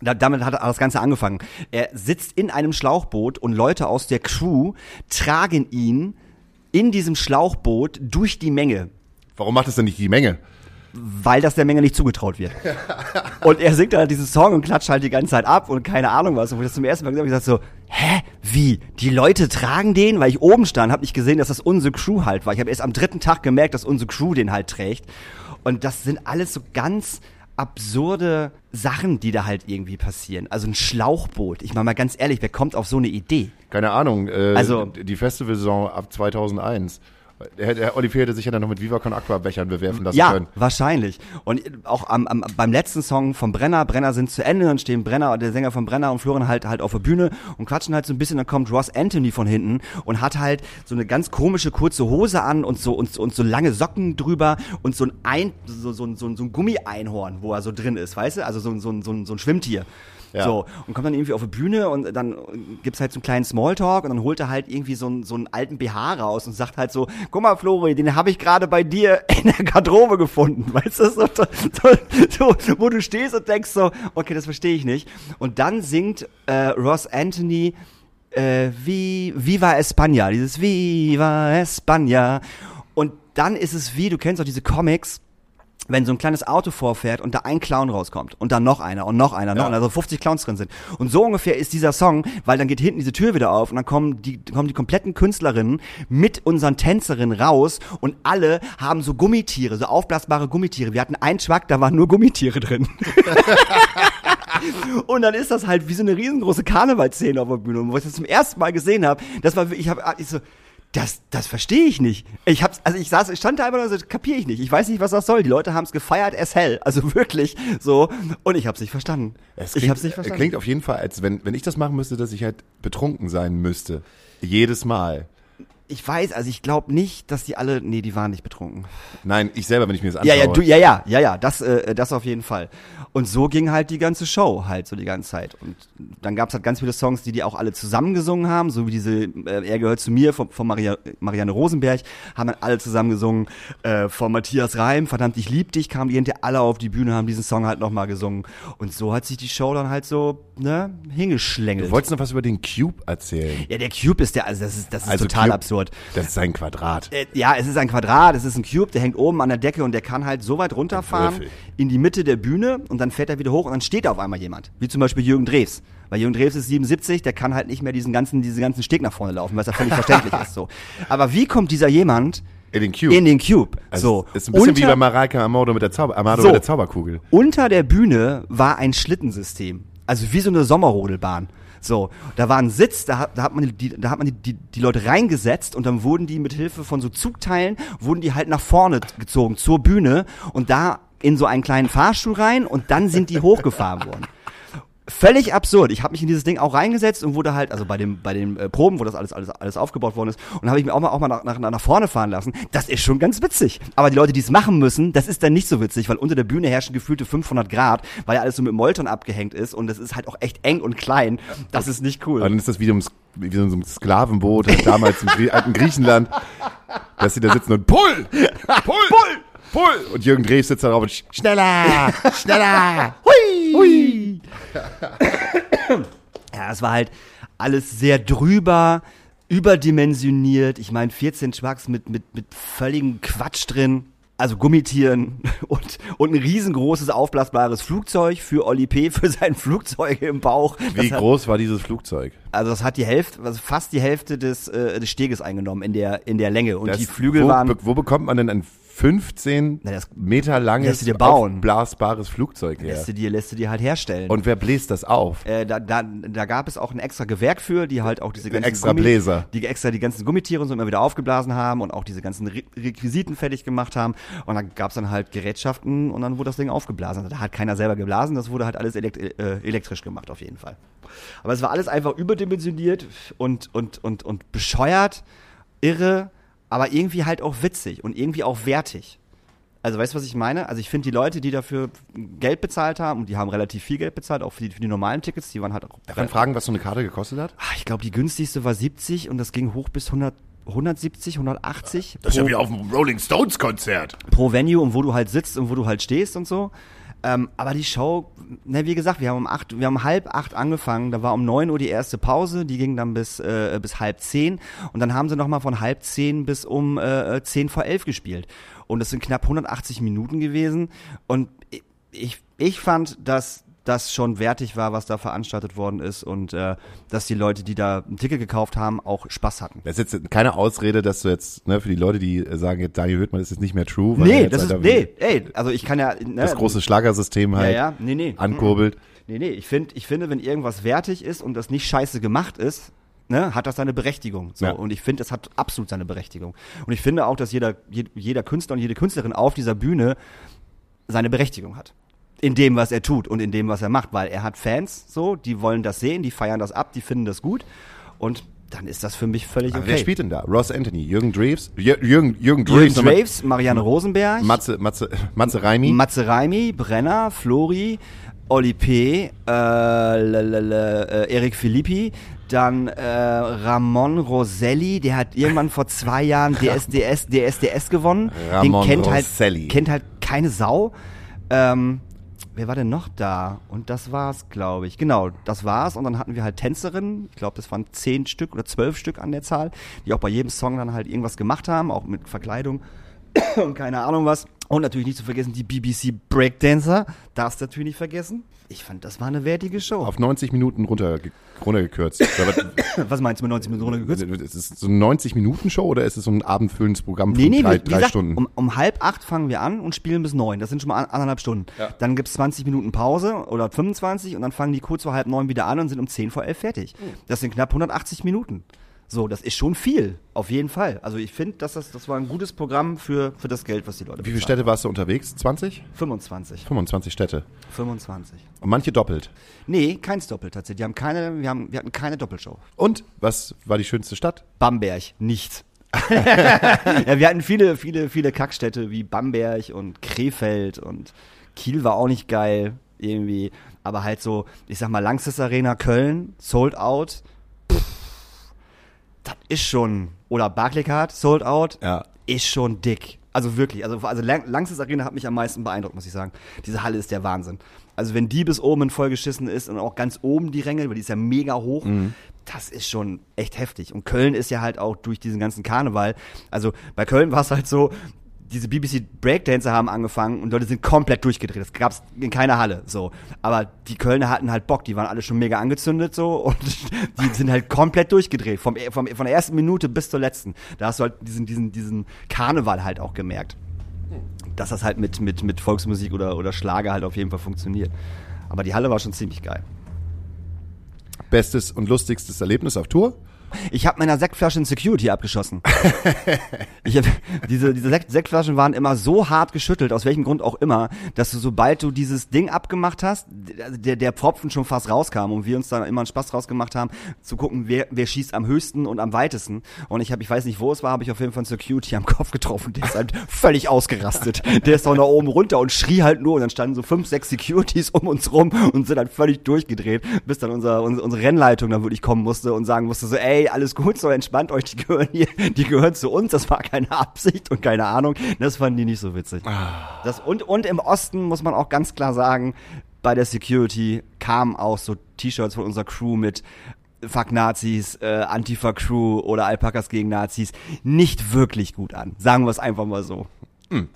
Da, damit hat das Ganze angefangen. Er sitzt in einem Schlauchboot und Leute aus der Crew tragen ihn in diesem Schlauchboot durch die Menge. Warum macht es denn nicht die Menge? weil das der Menge nicht zugetraut wird. und er singt halt diesen Song und klatscht halt die ganze Zeit ab und keine Ahnung was. Und wo ich das zum ersten Mal gesagt habe, ich gesagt so, hä, wie? Die Leute tragen den? Weil ich oben stand, habe nicht gesehen, dass das unsere Crew halt war. Ich habe erst am dritten Tag gemerkt, dass unsere Crew den halt trägt. Und das sind alles so ganz absurde Sachen, die da halt irgendwie passieren. Also ein Schlauchboot. Ich meine mal ganz ehrlich, wer kommt auf so eine Idee? Keine Ahnung. Äh, also die Festivalsaison ab 2001. Der Olivier hätte sich ja dann noch mit Vivacon Aqua Bechern bewerfen lassen ja, können. Ja, wahrscheinlich. Und auch am, am, beim letzten Song vom Brenner, Brenner sind zu Ende, dann stehen Brenner, der Sänger von Brenner und Florian halt halt auf der Bühne und quatschen halt so ein bisschen, dann kommt Ross Anthony von hinten und hat halt so eine ganz komische kurze Hose an und so und, und so lange Socken drüber und so ein, ein so, so, so, so ein Gummi-Einhorn, wo er so drin ist, weißt du? Also so, so, so, so ein Schwimmtier. Ja. So, und kommt dann irgendwie auf die Bühne und dann gibt's halt so einen kleinen Smalltalk und dann holt er halt irgendwie so einen, so einen alten BH raus und sagt halt so, guck mal Flori, den habe ich gerade bei dir in der Garderobe gefunden, weißt du, so, so, so, wo du stehst und denkst so, okay, das verstehe ich nicht. Und dann singt äh, Ross Anthony äh, wie Viva España, dieses Viva España und dann ist es wie, du kennst auch diese Comics, wenn so ein kleines Auto vorfährt und da ein Clown rauskommt und dann noch einer und noch einer, noch ja. einer, also 50 Clowns drin sind. Und so ungefähr ist dieser Song, weil dann geht hinten diese Tür wieder auf und dann kommen die, kommen die kompletten Künstlerinnen mit unseren Tänzerinnen raus und alle haben so Gummitiere, so aufblasbare Gummitiere. Wir hatten einen Schwack, da waren nur Gummitiere drin. und dann ist das halt wie so eine riesengroße Karnevalszene auf der Bühne. Und wo ich das zum ersten Mal gesehen habe, das war, ich habe, ich so, das, das verstehe ich nicht. Ich hab's, also ich saß, ich stand da einfach nur so, kapiere ich nicht. Ich weiß nicht, was das soll. Die Leute haben es gefeiert as hell. Also wirklich so. Und ich hab's nicht verstanden. Es klingt, ich hab's nicht verstanden. Klingt auf jeden Fall, als wenn, wenn ich das machen müsste, dass ich halt betrunken sein müsste. Jedes Mal ich weiß, also ich glaube nicht, dass die alle, nee, die waren nicht betrunken. Nein, ich selber, wenn ich mir das anschaue. Ja, ja, du, ja, ja, ja, ja, das, äh, das auf jeden Fall. Und so ging halt die ganze Show halt so die ganze Zeit. Und dann gab's halt ganz viele Songs, die die auch alle zusammengesungen haben, so wie diese äh, Er gehört zu mir von, von Maria, Marianne Rosenberg, haben dann alle zusammengesungen. Äh, von Matthias Reim, verdammt, ich lieb dich, kamen die hinterher alle auf die Bühne, haben diesen Song halt nochmal gesungen. Und so hat sich die Show dann halt so, ne, hingeschlängelt. Du wolltest noch was über den Cube erzählen. Ja, der Cube ist der, also das ist, das ist also total Cube, absurd absurd. Das ist ein Quadrat. Äh, ja, es ist ein Quadrat, es ist ein Cube, der hängt oben an der Decke und der kann halt so weit runterfahren in die Mitte der Bühne und dann fährt er wieder hoch und dann steht da auf einmal jemand. Wie zum Beispiel Jürgen Drews. Weil Jürgen Drews ist 77, der kann halt nicht mehr diesen ganzen, diesen ganzen Steg nach vorne laufen, was ja völlig verständlich ist so. Aber wie kommt dieser jemand in den Cube. In den Cube. Also, so. Ist ein bisschen unter, wie bei Mareike Amado mit der, Zauber, Amado so, mit der Zauberkugel. Unter der Bühne war ein Schlittensystem. Also wie so eine Sommerrodelbahn. So, da war ein Sitz, da hat, da hat man, die, da hat man die, die, die Leute reingesetzt und dann wurden die mit Hilfe von so Zugteilen, wurden die halt nach vorne gezogen zur Bühne und da in so einen kleinen Fahrstuhl rein und dann sind die hochgefahren worden völlig absurd. Ich habe mich in dieses Ding auch reingesetzt und wurde halt, also bei dem bei den äh, Proben, wo das alles alles alles aufgebaut worden ist, und habe ich mir auch mal auch mal nach, nach, nach vorne fahren lassen. Das ist schon ganz witzig. Aber die Leute, die es machen müssen, das ist dann nicht so witzig, weil unter der Bühne herrschen gefühlte 500 Grad, weil ja alles so mit Molton abgehängt ist und es ist halt auch echt eng und klein. Das ist nicht cool. Und dann ist das wie, um, wie so ein Sklavenboot damals im alten Griechenland, dass sie da sitzen und pull, pull, pull. Pull! Und Jürgen Drews sitzt da drauf und schneller, schneller, hui, hui. ja, es war halt alles sehr drüber, überdimensioniert. Ich meine, 14 Schwachs mit, mit, mit völligem Quatsch drin. Also Gummitieren und, und ein riesengroßes aufblasbares Flugzeug für Oli P. für sein Flugzeug im Bauch. Wie das groß hat, war dieses Flugzeug? Also das hat die Hälfte, also fast die Hälfte des, äh, des Steges eingenommen in der, in der Länge. Und das, die Flügel wo, waren. Wo bekommt man denn ein 15 Na, Meter langes dir bauen. blasbares Flugzeug her. Lässt du dir, lässt du dir halt herstellen. Und wer bläst das auf? Äh, da, da, da gab es auch ein extra Gewerk für, die halt auch diese ganzen extra Gummi, Bläser. die extra die ganzen Gummitiere und so immer wieder aufgeblasen haben und auch diese ganzen Re Requisiten fertig gemacht haben. Und dann gab es dann halt Gerätschaften und dann wurde das Ding aufgeblasen. Also da hat keiner selber geblasen, das wurde halt alles elekt äh, elektrisch gemacht auf jeden Fall. Aber es war alles einfach überdimensioniert und, und, und, und bescheuert, irre aber irgendwie halt auch witzig und irgendwie auch wertig. Also weißt du, was ich meine? Also ich finde die Leute, die dafür Geld bezahlt haben, und die haben relativ viel Geld bezahlt, auch für die, für die normalen Tickets, die waren halt auch. Darf man fragen, was so eine Karte gekostet hat? Ach, ich glaube, die günstigste war 70 und das ging hoch bis 100, 170, 180. Das ist ja wie auf einem Rolling Stones Konzert. Pro Venue und wo du halt sitzt und wo du halt stehst und so. Ähm, aber die Show, ne, wie gesagt, wir haben um acht, wir haben halb acht angefangen, da war um neun Uhr die erste Pause, die ging dann bis, äh, bis halb zehn und dann haben sie nochmal von halb zehn bis um äh, zehn vor elf gespielt. Und das sind knapp 180 Minuten gewesen und ich, ich fand, dass das schon wertig war, was da veranstaltet worden ist und äh, dass die Leute, die da ein Ticket gekauft haben, auch Spaß hatten. Das ist jetzt keine Ausrede, dass du jetzt, ne, für die Leute, die sagen, jetzt Daniel Hüttmann ist jetzt nicht mehr true. nee, das ist, nee, ey, also ich kann ja. Ne, das große Schlagersystem halt ja, ja, nee, nee. ankurbelt. Nee, nee, ich finde, ich finde, wenn irgendwas wertig ist und das nicht scheiße gemacht ist, ne, hat das seine Berechtigung. So. Ja. Und ich finde, es hat absolut seine Berechtigung. Und ich finde auch, dass jeder, jeder Künstler und jede Künstlerin auf dieser Bühne seine Berechtigung hat. In dem, was er tut und in dem, was er macht, weil er hat Fans, so, die wollen das sehen, die feiern das ab, die finden das gut. Und dann ist das für mich völlig okay. wer spielt denn da? Ross Anthony, Jürgen Dreves, Jürgen, Jürgen Dreves, Jürgen Dreves Marianne Rosenberg, Matze, Matze, Matze Raimi, Matze Raimi, Brenner, Flori, Oli P., äh, äh, Erik Filippi, dann äh, Ramon Roselli, der hat irgendwann vor zwei Jahren DSDS, DSDS gewonnen. Ramon Den kennt halt, Roselli. halt, kennt halt keine Sau. Ähm, wer war denn noch da? Und das war's, glaube ich. Genau, das war's. Und dann hatten wir halt Tänzerinnen. Ich glaube, das waren zehn Stück oder zwölf Stück an der Zahl, die auch bei jedem Song dann halt irgendwas gemacht haben, auch mit Verkleidung und keine Ahnung was. Und natürlich nicht zu vergessen die BBC Breakdancer. Darfst natürlich nicht vergessen. Ich fand, das war eine wertige Show. Auf 90 Minuten runter, runtergekürzt. Was meinst du mit 90 Minuten runtergekürzt? Ist es so eine 90-Minuten-Show oder ist es so ein abendfüllendes Programm von nee, nee, drei, drei gesagt, Stunden? Um, um, halb acht fangen wir an und spielen bis neun. Das sind schon mal anderthalb Stunden. Ja. Dann gibt's 20 Minuten Pause oder 25 und dann fangen die kurz vor halb neun wieder an und sind um zehn vor elf fertig. Mhm. Das sind knapp 180 Minuten. So, das ist schon viel, auf jeden Fall. Also ich finde, dass das, das war ein gutes Programm für, für das Geld, was die Leute Wie viele Städte warst du unterwegs? 20? 25. 25 Städte. 25. Und manche doppelt? Nee, keins doppelt tatsächlich. Die haben keine, wir, haben, wir hatten keine Doppelshow. Und was war die schönste Stadt? Bamberg, nichts. ja, wir hatten viele, viele, viele Kackstädte wie Bamberg und Krefeld und Kiel war auch nicht geil irgendwie. Aber halt so, ich sag mal, Langsys Arena Köln, sold out ist schon, oder Barclaycard, Sold Out, ja. ist schon dick. Also wirklich, also, also Langsys Arena hat mich am meisten beeindruckt, muss ich sagen. Diese Halle ist der Wahnsinn. Also wenn die bis oben vollgeschissen ist und auch ganz oben die Ränge, weil die ist ja mega hoch, mhm. das ist schon echt heftig. Und Köln ist ja halt auch durch diesen ganzen Karneval, also bei Köln war es halt so, diese BBC Breakdancer haben angefangen und Leute sind komplett durchgedreht. Das gab's in keiner Halle, so. Aber die Kölner hatten halt Bock, die waren alle schon mega angezündet, so, und die sind halt komplett durchgedreht. Vom, vom, von der ersten Minute bis zur letzten. Da hast du halt diesen, diesen, diesen Karneval halt auch gemerkt. Dass das halt mit, mit, mit Volksmusik oder, oder Schlager halt auf jeden Fall funktioniert. Aber die Halle war schon ziemlich geil. Bestes und lustigstes Erlebnis auf Tour? Ich habe meiner Sektflasche in Security abgeschossen. ich hab, diese diese Sekt Sektflaschen waren immer so hart geschüttelt, aus welchem Grund auch immer, dass du sobald du dieses Ding abgemacht hast, der, der Pfropfen schon fast rauskam und wir uns dann immer einen Spaß draus gemacht haben, zu gucken, wer, wer schießt am höchsten und am weitesten. Und ich habe, ich weiß nicht, wo es war, habe ich auf jeden Fall einen Security am Kopf getroffen. Der ist halt völlig ausgerastet. Der ist doch nach oben runter und schrie halt nur und dann standen so fünf, sechs Securities um uns rum und sind halt völlig durchgedreht, bis dann unser, unsere, unsere Rennleitung dann wirklich kommen musste und sagen musste so, ey, ey, alles gut, so entspannt euch, die gehören hier, die gehören zu uns, das war keine Absicht und keine Ahnung. Das fanden die nicht so witzig. Ah. Das, und, und im Osten muss man auch ganz klar sagen, bei der Security kamen auch so T-Shirts von unserer Crew mit Fuck Nazis, äh, Antifa-Crew oder Alpakas gegen Nazis nicht wirklich gut an. Sagen wir es einfach mal so. Hm.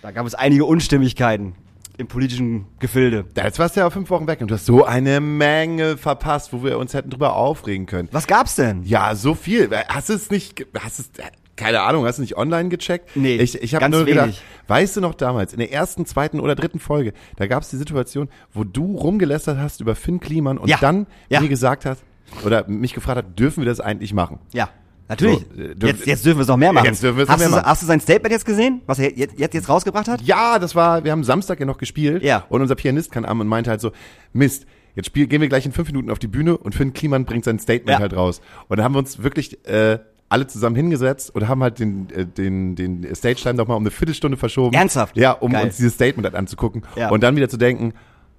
Da gab es einige Unstimmigkeiten im politischen Gefilde. Jetzt warst du ja fünf Wochen weg und du hast so eine Menge verpasst, wo wir uns hätten drüber aufregen können. Was gab's denn? Ja, so viel. Hast du es nicht, hast es, keine Ahnung, hast du nicht online gecheckt? Nee, ich, ich habe nur wenig. gedacht, weißt du noch damals, in der ersten, zweiten oder dritten Folge, da gab es die Situation, wo du rumgelästert hast über Finn Kliman und ja. dann ja. mir gesagt hast, oder mich gefragt hat, dürfen wir das eigentlich machen? Ja. Natürlich. So, äh, jetzt, jetzt dürfen wir es noch mehr machen. Jetzt dürfen wir es noch mehr machen. Hast du sein Statement jetzt gesehen, was er jetzt, jetzt, jetzt rausgebracht hat? Ja, das war, wir haben Samstag ja noch gespielt. Ja. Und unser Pianist kam an und meinte halt so, Mist, jetzt spiel, gehen wir gleich in fünf Minuten auf die Bühne und Finn Kliman bringt sein Statement ja. halt raus. Und dann haben wir uns wirklich äh, alle zusammen hingesetzt und haben halt den, äh, den, den Stage-Time noch mal um eine Viertelstunde verschoben. Ernsthaft? Ja, um Geil. uns dieses Statement halt anzugucken. Ja. Und dann wieder zu denken,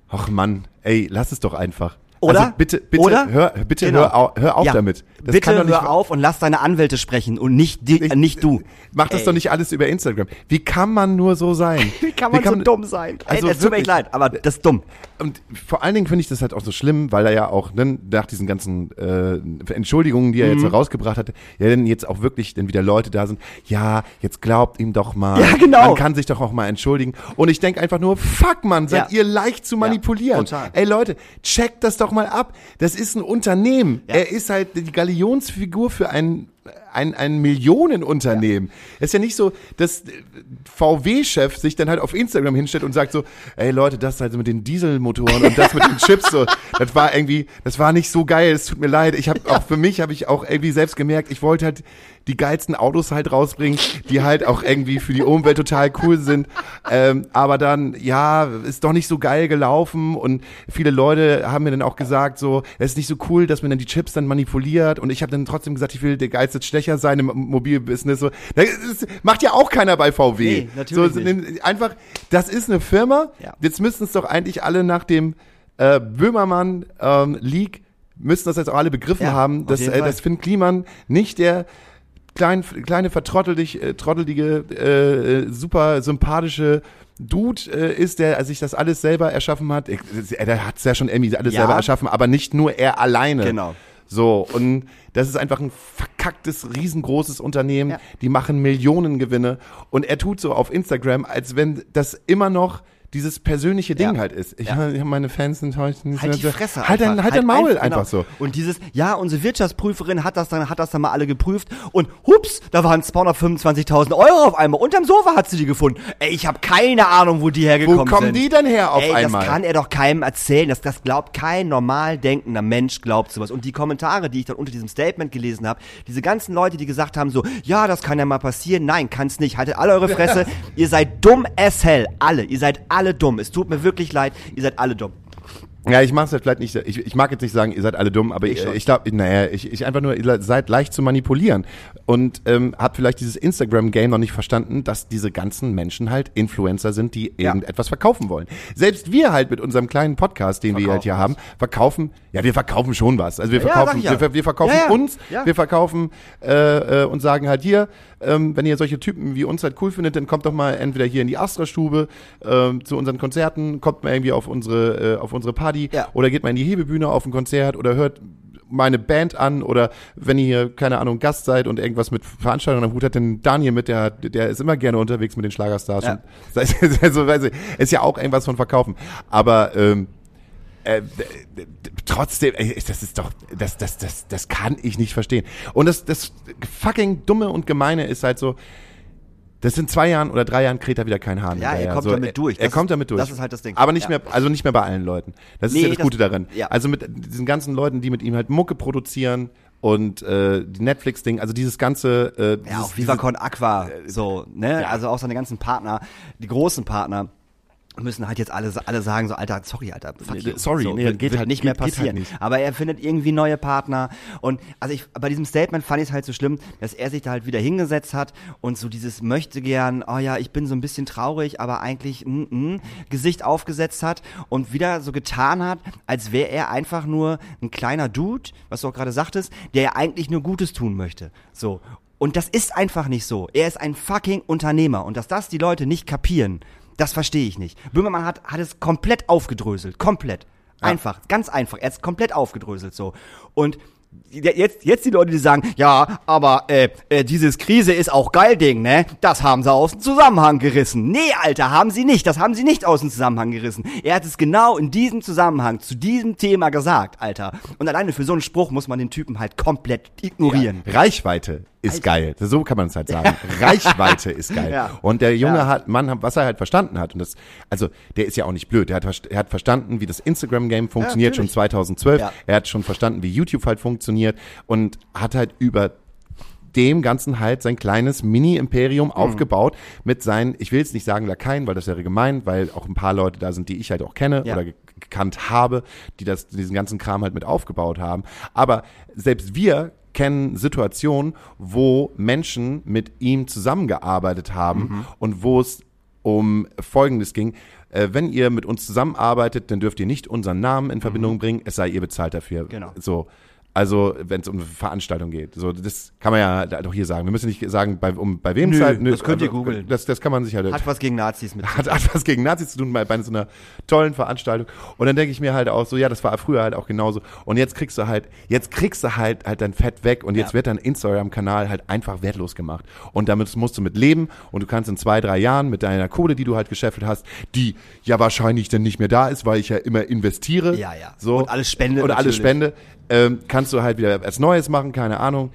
ach Mann, ey, lass es doch einfach. Oder? Also bitte, bitte, Oder? hör, bitte Genau. hör, au, hör auf Ja. damit. Das Bitte kann doch nicht hör auf und lass deine Anwälte sprechen und nicht, die, äh, nicht du. Mach das Ey. doch nicht alles über Instagram. Wie kann man nur so sein? Wie kann man so dumm sein? Also es tut mir echt leid, aber das ist dumm. Und vor allen Dingen finde ich das halt auch so schlimm, weil er ja auch ne, nach diesen ganzen äh, Entschuldigungen, die er Mhm. jetzt so rausgebracht hat, ja dann jetzt auch wirklich dann wieder Leute da sind, ja, jetzt glaubt ihm doch mal. Ja, genau. Man kann sich doch auch mal entschuldigen. Und ich denke einfach nur, fuck man, seid Ja. ihr leicht zu manipulieren. total. Ey Leute, checkt das doch mal ab. Das ist ein Unternehmen. Ja. Er ist halt die Galionsfigur für ein ein, ein Millionenunternehmen. Es ist ja nicht so, dass VW-Chef sich dann halt auf Instagram hinstellt und sagt so, ey Leute, das halt mit den Dieselmotoren und das mit den Chips so, das war irgendwie, das war nicht so geil, es tut mir leid. Ich habe auch für mich habe ich auch irgendwie selbst gemerkt, ich wollte halt die geilsten Autos halt rausbringen, die halt auch irgendwie für die Umwelt total cool sind. Ähm, aber dann, ja, ist doch nicht so geil gelaufen und viele Leute haben mir dann auch gesagt, so, es ist nicht so cool, dass man dann die Chips dann manipuliert und ich habe dann trotzdem gesagt, ich will der geilste Stecher sein im Mobilbusiness. So, das macht ja auch keiner bei VW. Nee, natürlich so, nicht. Einfach, das ist eine Firma. Ja. Jetzt müssten es doch eigentlich alle nach dem äh, Böhmermann ähm, League müssen das jetzt auch alle begriffen Ja, haben, dass, äh, dass Finn Kliman nicht der klein, kleine vertrottelige, äh, trottelige, äh, äh, super sympathische Dude äh, ist, der sich das alles selber erschaffen hat. Ich, äh, der hat es ja schon irgendwie alles Ja. selber erschaffen, aber nicht nur er alleine. Genau. So, und das ist einfach ein verkacktes, riesengroßes Unternehmen. Ja. Die machen Millionen Gewinne. Und er tut so auf Instagram, als wenn das immer noch dieses persönliche Ding Ja. halt ist. Ich, Ja. ich hab meine Fans enttäuscht. Halt die Fresse Halt dein, halt dein Maul einfach, genau. so. Und dieses, ja, unsere Wirtschaftsprüferin hat das dann, hat das dann mal alle geprüft und hups, da waren 225.000 Euro auf einmal. Unterm Sofa hat sie die gefunden. Ey, ich habe keine Ahnung, wo die hergekommen Wo kommen sind. die denn her auf Ey, einmal? das kann er doch keinem erzählen. Das, das glaubt kein normal denkender Mensch glaubt sowas. Und die Kommentare, die ich dann unter diesem Statement gelesen habe, diese ganzen Leute, die gesagt haben so, ja, das kann ja mal passieren. Nein, kann's nicht. Haltet alle eure Fresse. ihr seid dumm as hell. Alle. Ihr seid alle dumm. Es tut mir wirklich leid. Ihr seid alle dumm. Ja, ich mach's jetzt vielleicht nicht, ich, ich mag jetzt nicht sagen, ihr seid alle dumm, aber Ich ich, ich glaube, naja, ich, ich einfach nur, ihr seid leicht zu manipulieren und ähm, habt vielleicht dieses Instagram-Game noch nicht verstanden, dass diese ganzen Menschen halt Influencer sind, die Ja. irgendetwas verkaufen wollen. Selbst wir halt mit unserem kleinen Podcast, den wir halt hier haben, verkaufen, ja, wir verkaufen schon was. Also wir Ja, verkaufen, ich ja. wir, wir verkaufen Ja, ja. uns, Ja. wir verkaufen äh, äh, und sagen halt hier, ähm, wenn ihr solche Typen wie uns halt cool findet, dann kommt doch mal entweder hier in die Astra-Stube ähm, zu unseren Konzerten, kommt mal irgendwie auf unsere, äh, auf unsere Party Ja. oder geht mal in die Hebebühne auf ein Konzert oder hört meine Band an oder wenn ihr, keine Ahnung, Gast seid und irgendwas mit Veranstaltungen am Hut hat, dann Daniel mit, der, der ist immer gerne unterwegs mit den Schlagerstars. Ja. Also, weiß ich, ist ja auch irgendwas von Verkaufen. Aber ähm, äh, trotzdem, ey, das ist doch, das, das, das, das kann ich nicht verstehen. Und das, das fucking Dumme und Gemeine ist halt so, das in zwei Jahren oder drei Jahren kräht er wieder kein Hahn. Ja, er kommt so, damit durch. Er, Das kommt damit durch. das ist halt das Ding. Aber nicht Ja. mehr, also nicht mehr bei allen Leuten. Das ist Nee, ja das, das- Gute daran. ja. Also mit diesen ganzen Leuten, die mit ihm halt Mucke produzieren und äh, die Netflix-Ding, also dieses ganze, äh, Ja, dieses, auch Viva Aqua, so, ne? ja. Also auch seine ganzen Partner, die großen Partner müssen halt jetzt alle, alle sagen so, Alter, sorry, Alter, fuck you. Sorry, so, nee, wird, geht wird halt- nicht mehr geht halt passieren. nicht. Aber er findet irgendwie neue Partner und also ich, bei diesem Statement fand ich es halt so schlimm, dass er sich da halt wieder hingesetzt hat und so dieses möchte gern, oh ja, ich bin so ein bisschen traurig, aber eigentlich mm, mm, Gesicht aufgesetzt hat und wieder so getan hat, als wäre er einfach nur ein kleiner Dude, was du auch gerade sagtest, der ja eigentlich nur Gutes tun möchte. So. Und das ist einfach nicht so. Er ist ein fucking Unternehmer. Und dass das die Leute nicht kapieren, das verstehe ich nicht. Böhmermann hat, hat es komplett aufgedröselt. Komplett. Einfach. Ganz einfach. Er hat es komplett aufgedröselt so. Und jetzt, jetzt die Leute, die sagen, ja, aber äh, äh, dieses Krise ist auch geil Ding, ne? Das haben sie aus dem Zusammenhang gerissen. Nee, Alter, haben sie nicht. Das haben sie nicht aus dem Zusammenhang gerissen. Er hat es genau in diesem Zusammenhang zu diesem Thema gesagt, Alter. Und alleine für so einen Spruch muss man den Typen halt komplett ignorieren. Reichweite ist geil. So kann man es halt sagen. Reichweite ist geil. Ja. Und der junge Ja. hat, Mann, was er halt verstanden hat, und das, also der ist ja auch nicht blöd, der hat, er hat verstanden, wie das Instagram-Game funktioniert, schon natürlich. 2012. Ja. Er hat schon verstanden, wie YouTube halt funktioniert und hat halt über dem Ganzen halt sein kleines Mini-Imperium aufgebaut mit seinen, ich will jetzt nicht sagen Lakaien, weil das wäre gemein, weil auch ein paar Leute da sind, die ich halt auch kenne Ja. oder ge- gekannt habe, die das, diesen ganzen Kram halt mit aufgebaut haben. Aber selbst wir kennen Situationen, wo Menschen mit ihm zusammengearbeitet haben und wo es um Folgendes ging. Äh, wenn ihr mit uns zusammenarbeitet, dann dürft ihr nicht unseren Namen in Verbindung mhm. bringen, es sei ihr bezahlt dafür. Genau. So. Also, wenn es um eine Veranstaltung geht. So, das kann man ja doch hier sagen. Wir müssen nicht sagen, bei, um, bei wem es halt. Nö, das könnt ihr googeln. Das, das kann man sich halt. Hat was gegen Nazis mit. Hat, hat was gegen Nazis zu tun bei, bei so einer tollen Veranstaltung. Und dann denke ich mir halt auch so, ja, das war früher halt auch genauso. Und jetzt kriegst du halt, jetzt kriegst du halt halt dein Fett weg und jetzt ja. wird dein Instagram-Kanal halt einfach wertlos gemacht. Und damit musst du mit leben und du kannst in zwei, drei Jahren mit deiner Kohle, die du halt gescheffelt hast, die ja wahrscheinlich dann nicht mehr da ist, weil ich ja immer investiere. Ja, ja. So. Und alles spende. Und alles spende ähm, kannst du halt wieder was Neues machen, keine Ahnung.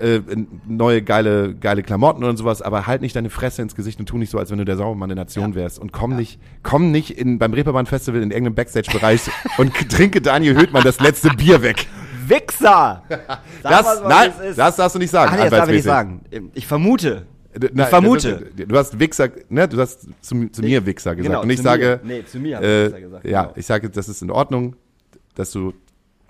Äh, neue geile geile Klamotten und sowas, aber halt nicht deine Fresse ins Gesicht und tu nicht so, als wenn du der Sauermann der Nation ja. wärst und komm ja. nicht komm nicht in, beim Reeperbahn Festival in irgendeinem Backstage-Bereich und trinke Daniel Höhtmann das letzte Bier weg. Wichser! das, mal, nein, das darfst du nicht sagen. Ach, nee, das darf ich nicht sagen. Ich vermute. Ich Nein, vermute. Du, hast Wichser, ne, du hast zu, zu mir Wichser gesagt. Genau, und ich sage, mir. nee, zu mir äh, Wichser gesagt. Ja, genau. ich sage, das ist in Ordnung, dass du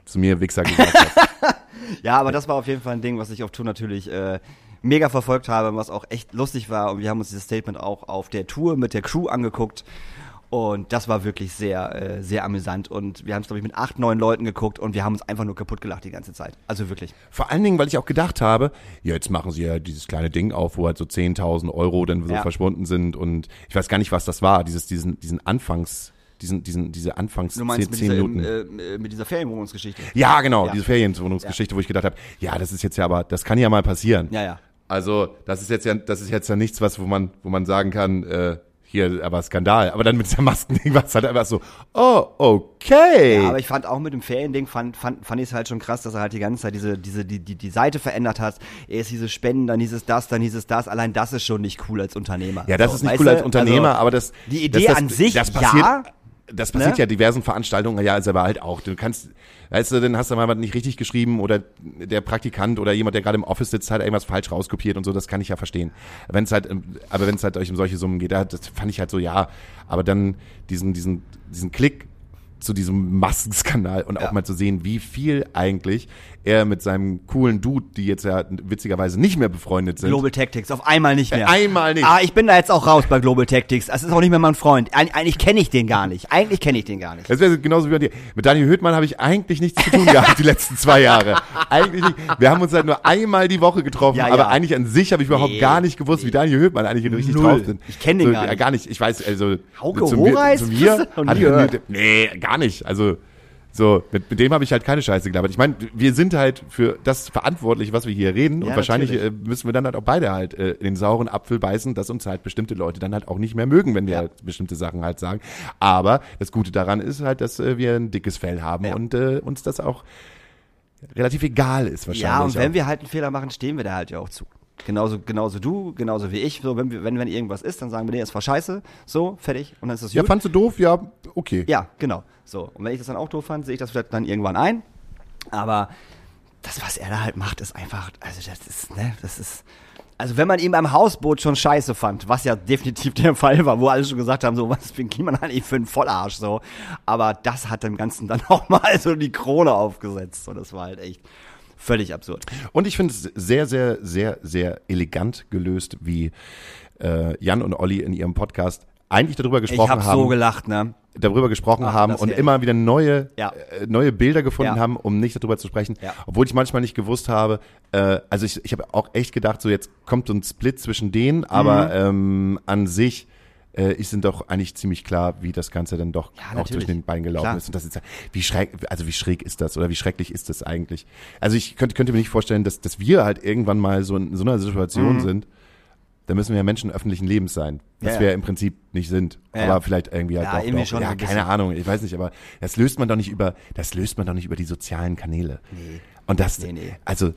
zu mir Wichser gesagt hast. ja, aber das war auf jeden Fall ein Ding, was ich auf Tour natürlich äh, mega verfolgt habe, was auch echt lustig war. Und wir haben uns dieses Statement auch auf der Tour mit der Crew angeguckt. Und das war wirklich sehr, äh, sehr amüsant. Und wir haben es, glaube ich, mit acht, neun Leuten geguckt und wir haben uns einfach nur kaputt gelacht die ganze Zeit. Also wirklich. Vor allen Dingen, weil ich auch gedacht habe, ja, jetzt machen sie ja dieses kleine Ding auf, wo halt so 10.000 Euro dann so ja. verschwunden sind. Und ich weiß gar nicht, was das war, dieses, diesen, diesen Anfangs, diesen, diesen, diese Anfangs du meinst 10, mit, dieser, Minuten. Äh, mit dieser Ferienwohnungsgeschichte. Ja, genau, ja. diese Ferienwohnungsgeschichte, ja. wo ich gedacht habe, ja, das ist jetzt ja aber, das kann ja mal passieren. Ja, ja. Also, das ist jetzt ja, das ist jetzt ja nichts, was, wo man, wo man sagen kann, äh, hier, aber Skandal. Aber dann mit dieser Maskending war es halt einfach so, oh, okay. Ja, aber ich fand auch mit dem Feriending, fand, fand, fand ich es halt schon krass, dass er halt die ganze Zeit diese, diese, die, die, die Seite verändert hat. Erst diese Spenden, dann hieß es das, dann hieß es das. Allein das ist schon nicht cool als Unternehmer. Ja, das so, ist nicht cool als Unternehmer, also, aber das. Die Idee das, an sich, das passiert, ja das passiert ne? ja diversen Veranstaltungen ja selber halt auch. Du kannst, weißt du, dann hast du mal was nicht richtig geschrieben oder der Praktikant oder jemand, der gerade im Office sitzt, hat irgendwas falsch rauskopiert und so, das kann ich ja verstehen. Wenn es halt, aber wenn es halt euch um solche Summen geht, das fand ich halt so, ja, aber dann diesen, diesen, diesen Klick zu diesem Massenskandal und ja. auch mal zu sehen, wie viel eigentlich er mit seinem coolen Dude, die jetzt ja witzigerweise nicht mehr befreundet sind. Global Tactics, auf einmal nicht mehr. Äh, einmal nicht. Ah, ich bin da jetzt auch raus bei Global Tactics. Das ist auch nicht mehr mein Freund. Eig eigentlich kenne ich den gar nicht. Eigentlich kenne ich den gar nicht. Das wäre genauso wie bei dir. Mit Daniel Höhtmann habe ich eigentlich nichts zu tun gehabt die letzten zwei Jahre. Eigentlich nicht. Wir haben uns halt nur einmal die Woche getroffen, ja, ja. aber eigentlich an sich habe ich überhaupt nee, gar nicht gewusst, nee. wie Daniel Höhtmann eigentlich richtig Null. drauf sind. Ich kenne den so, gar nicht. Gar nicht. Ich weiß, also Hauke zu, Horeis? zu mir, hat mir nee, gar nicht. Also so, mit, mit dem habe ich halt keine Scheiße gelabert. Ich meine, wir sind halt für das verantwortlich, was wir hier reden. Ja, und wahrscheinlich äh, müssen wir dann halt auch beide halt äh, den sauren Apfel beißen, dass uns halt bestimmte Leute dann halt auch nicht mehr mögen, wenn wir ja. halt bestimmte Sachen halt sagen. Aber das Gute daran ist halt, dass äh, wir ein dickes Fell haben ja. und äh, uns das auch relativ egal ist wahrscheinlich. Ja, und wenn auch. wir halt einen Fehler machen, stehen wir da halt ja auch zu. Genauso, genauso du, genauso wie ich. So, wenn, wenn, wenn irgendwas ist, dann sagen wir, nee, es war scheiße. So, fertig. Und dann ist das Ja, fandst du doof? Ja, okay. Ja, genau. So. Und wenn ich das dann auch doof fand, sehe ich das vielleicht dann irgendwann ein. Aber das, was er da halt macht, ist einfach, also das ist, ne, das ist, also wenn man ihn beim Hausboot schon scheiße fand, was ja definitiv der Fall war, wo alle schon gesagt haben, so, was bin man eigentlich für ein Vollarsch, so. Aber das hat dem Ganzen dann auch mal so die Krone aufgesetzt. Und das war halt echt, Völlig absurd. Und ich finde es sehr, sehr, sehr, sehr elegant gelöst, wie äh, Jan und Olli in ihrem Podcast eigentlich darüber gesprochen ich hab haben. so gelacht, ne? Darüber gesprochen Ach, haben und immer wieder neue, ja. äh, neue Bilder gefunden ja. haben, um nicht darüber zu sprechen. Ja. Obwohl ich manchmal nicht gewusst habe, äh, also ich, ich habe auch echt gedacht, so jetzt kommt so ein Split zwischen denen, aber mhm. ähm, an sich äh, ist dann doch eigentlich ziemlich klar, wie das Ganze dann doch ja, auch zwischen den Beinen gelaufen klar. ist. Und das ist wie schräg, also wie schräg ist das oder wie schrecklich ist das eigentlich? Also ich könnte, könnte mir nicht vorstellen, dass, dass wir halt irgendwann mal so in so einer Situation mhm. sind. Da müssen wir ja Menschen öffentlichen Lebens sein, was ja, wir ja im Prinzip nicht sind, ja, aber vielleicht irgendwie halt ja, doch, irgendwie doch. Schon ja, keine Ahnung, ich weiß nicht, aber das löst man doch nicht über, das löst man doch nicht über die sozialen Kanäle. Nee. Und das, nee, nee. also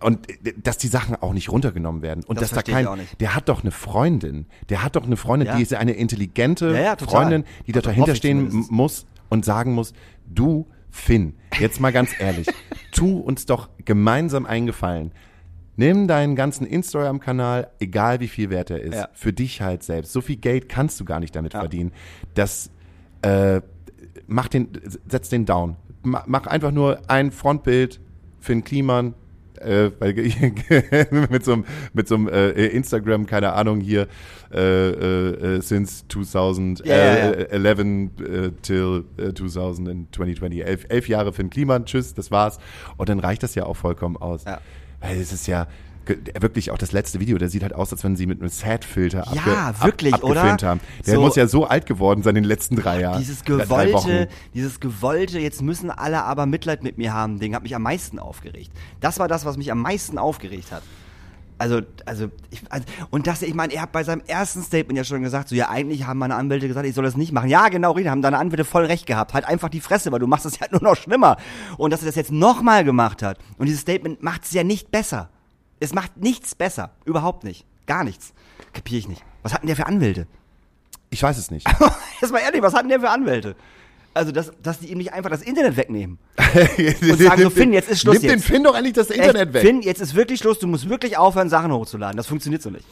und äh, dass die Sachen auch nicht runtergenommen werden und das dass da kein der hat doch eine Freundin der hat doch eine Freundin die ist eine intelligente Freundin die da dahinter stehen muss und sagen muss du Finn jetzt mal ganz ehrlich tu uns doch gemeinsam eingefallen Nimm deinen ganzen Instagram-Kanal, egal wie viel wert er ist, ja. für dich halt selbst. So viel Geld kannst du gar nicht damit ja. verdienen. Das äh, mach den, setz den down. Mach einfach nur ein Frontbild, Finn Kliman, äh, weil, mit so einem, mit so einem äh, Instagram, keine Ahnung, hier äh, äh, since 2011 yeah, yeah. äh, till 2020, elf, elf Jahre für den Klima, tschüss, das war's. Und dann reicht das ja auch vollkommen aus. Ja. Weil es ist ja, wirklich auch das letzte Video, der sieht halt aus, als wenn sie mit einem Sad-Filter ja, abge wirklich, ab, abgefilmt oder? haben. Der so, muss ja so alt geworden sein in den letzten drei Jahren. Dieses gewollte, dieses gewollte, jetzt müssen alle aber Mitleid mit mir haben, Ding hat mich am meisten aufgeregt. Das war das, was mich am meisten aufgeregt hat. Also, also, ich, also, und das, ich meine, er hat bei seinem ersten Statement ja schon gesagt, so, ja, eigentlich haben meine Anwälte gesagt, ich soll das nicht machen. Ja, genau, richtig, haben deine Anwälte voll recht gehabt. Halt einfach die Fresse, weil du machst es ja nur noch schlimmer. Und dass er das jetzt nochmal gemacht hat. Und dieses Statement macht es ja nicht besser. Es macht nichts besser. Überhaupt nicht. Gar nichts. Kapier ich nicht. Was hat denn der für Anwälte? Ich weiß es nicht. Jetzt mal ehrlich, was hat denn der für Anwälte? Also, dass, dass die ihm nicht einfach das Internet wegnehmen. und sagen so, Finn, jetzt ist Schluss. Nimm jetzt. den Finn doch endlich das Internet Echt, weg. Finn, jetzt ist wirklich Schluss. Du musst wirklich aufhören, Sachen hochzuladen. Das funktioniert so nicht.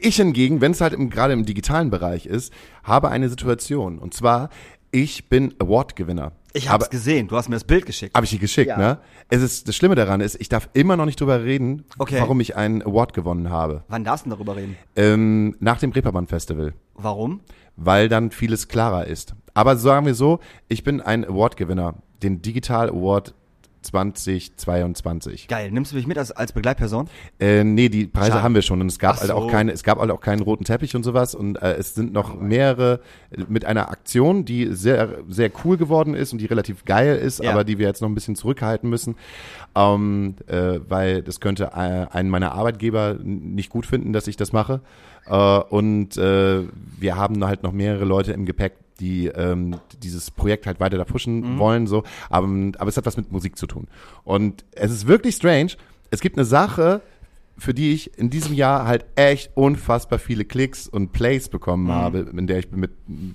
Ich hingegen, wenn es halt im, gerade im digitalen Bereich ist, habe eine Situation. Und zwar, ich bin Award-Gewinner. Ich habe es gesehen. Du hast mir das Bild geschickt. Habe ich dir geschickt, ja. ne? Es ist das Schlimme daran ist, ich darf immer noch nicht drüber reden, okay. warum ich einen Award gewonnen habe. Wann darfst du darüber reden? Ähm, nach dem Reeperbahn Festival. Warum? Weil dann vieles klarer ist. Aber sagen wir so, ich bin ein Award-Gewinner, den Digital Award 2022. Geil. Nimmst du mich mit als, als Begleitperson? Äh, nee, die Preise Schade. haben wir schon und es gab so. halt auch keine, es gab halt auch keinen roten Teppich und sowas und äh, es sind noch mehrere mit einer Aktion, die sehr, sehr cool geworden ist und die relativ geil ist, ja. aber die wir jetzt noch ein bisschen zurückhalten müssen, ähm, äh, weil das könnte äh, einen meiner Arbeitgeber nicht gut finden, dass ich das mache. Äh, und äh, wir haben halt noch mehrere Leute im Gepäck, die ähm, dieses Projekt halt weiter da pushen mhm. wollen, so. Aber, aber es hat was mit Musik zu tun. Und es ist wirklich strange. Es gibt eine Sache, für die ich in diesem Jahr halt echt unfassbar viele Klicks und Plays bekommen mhm. habe, in der ich mit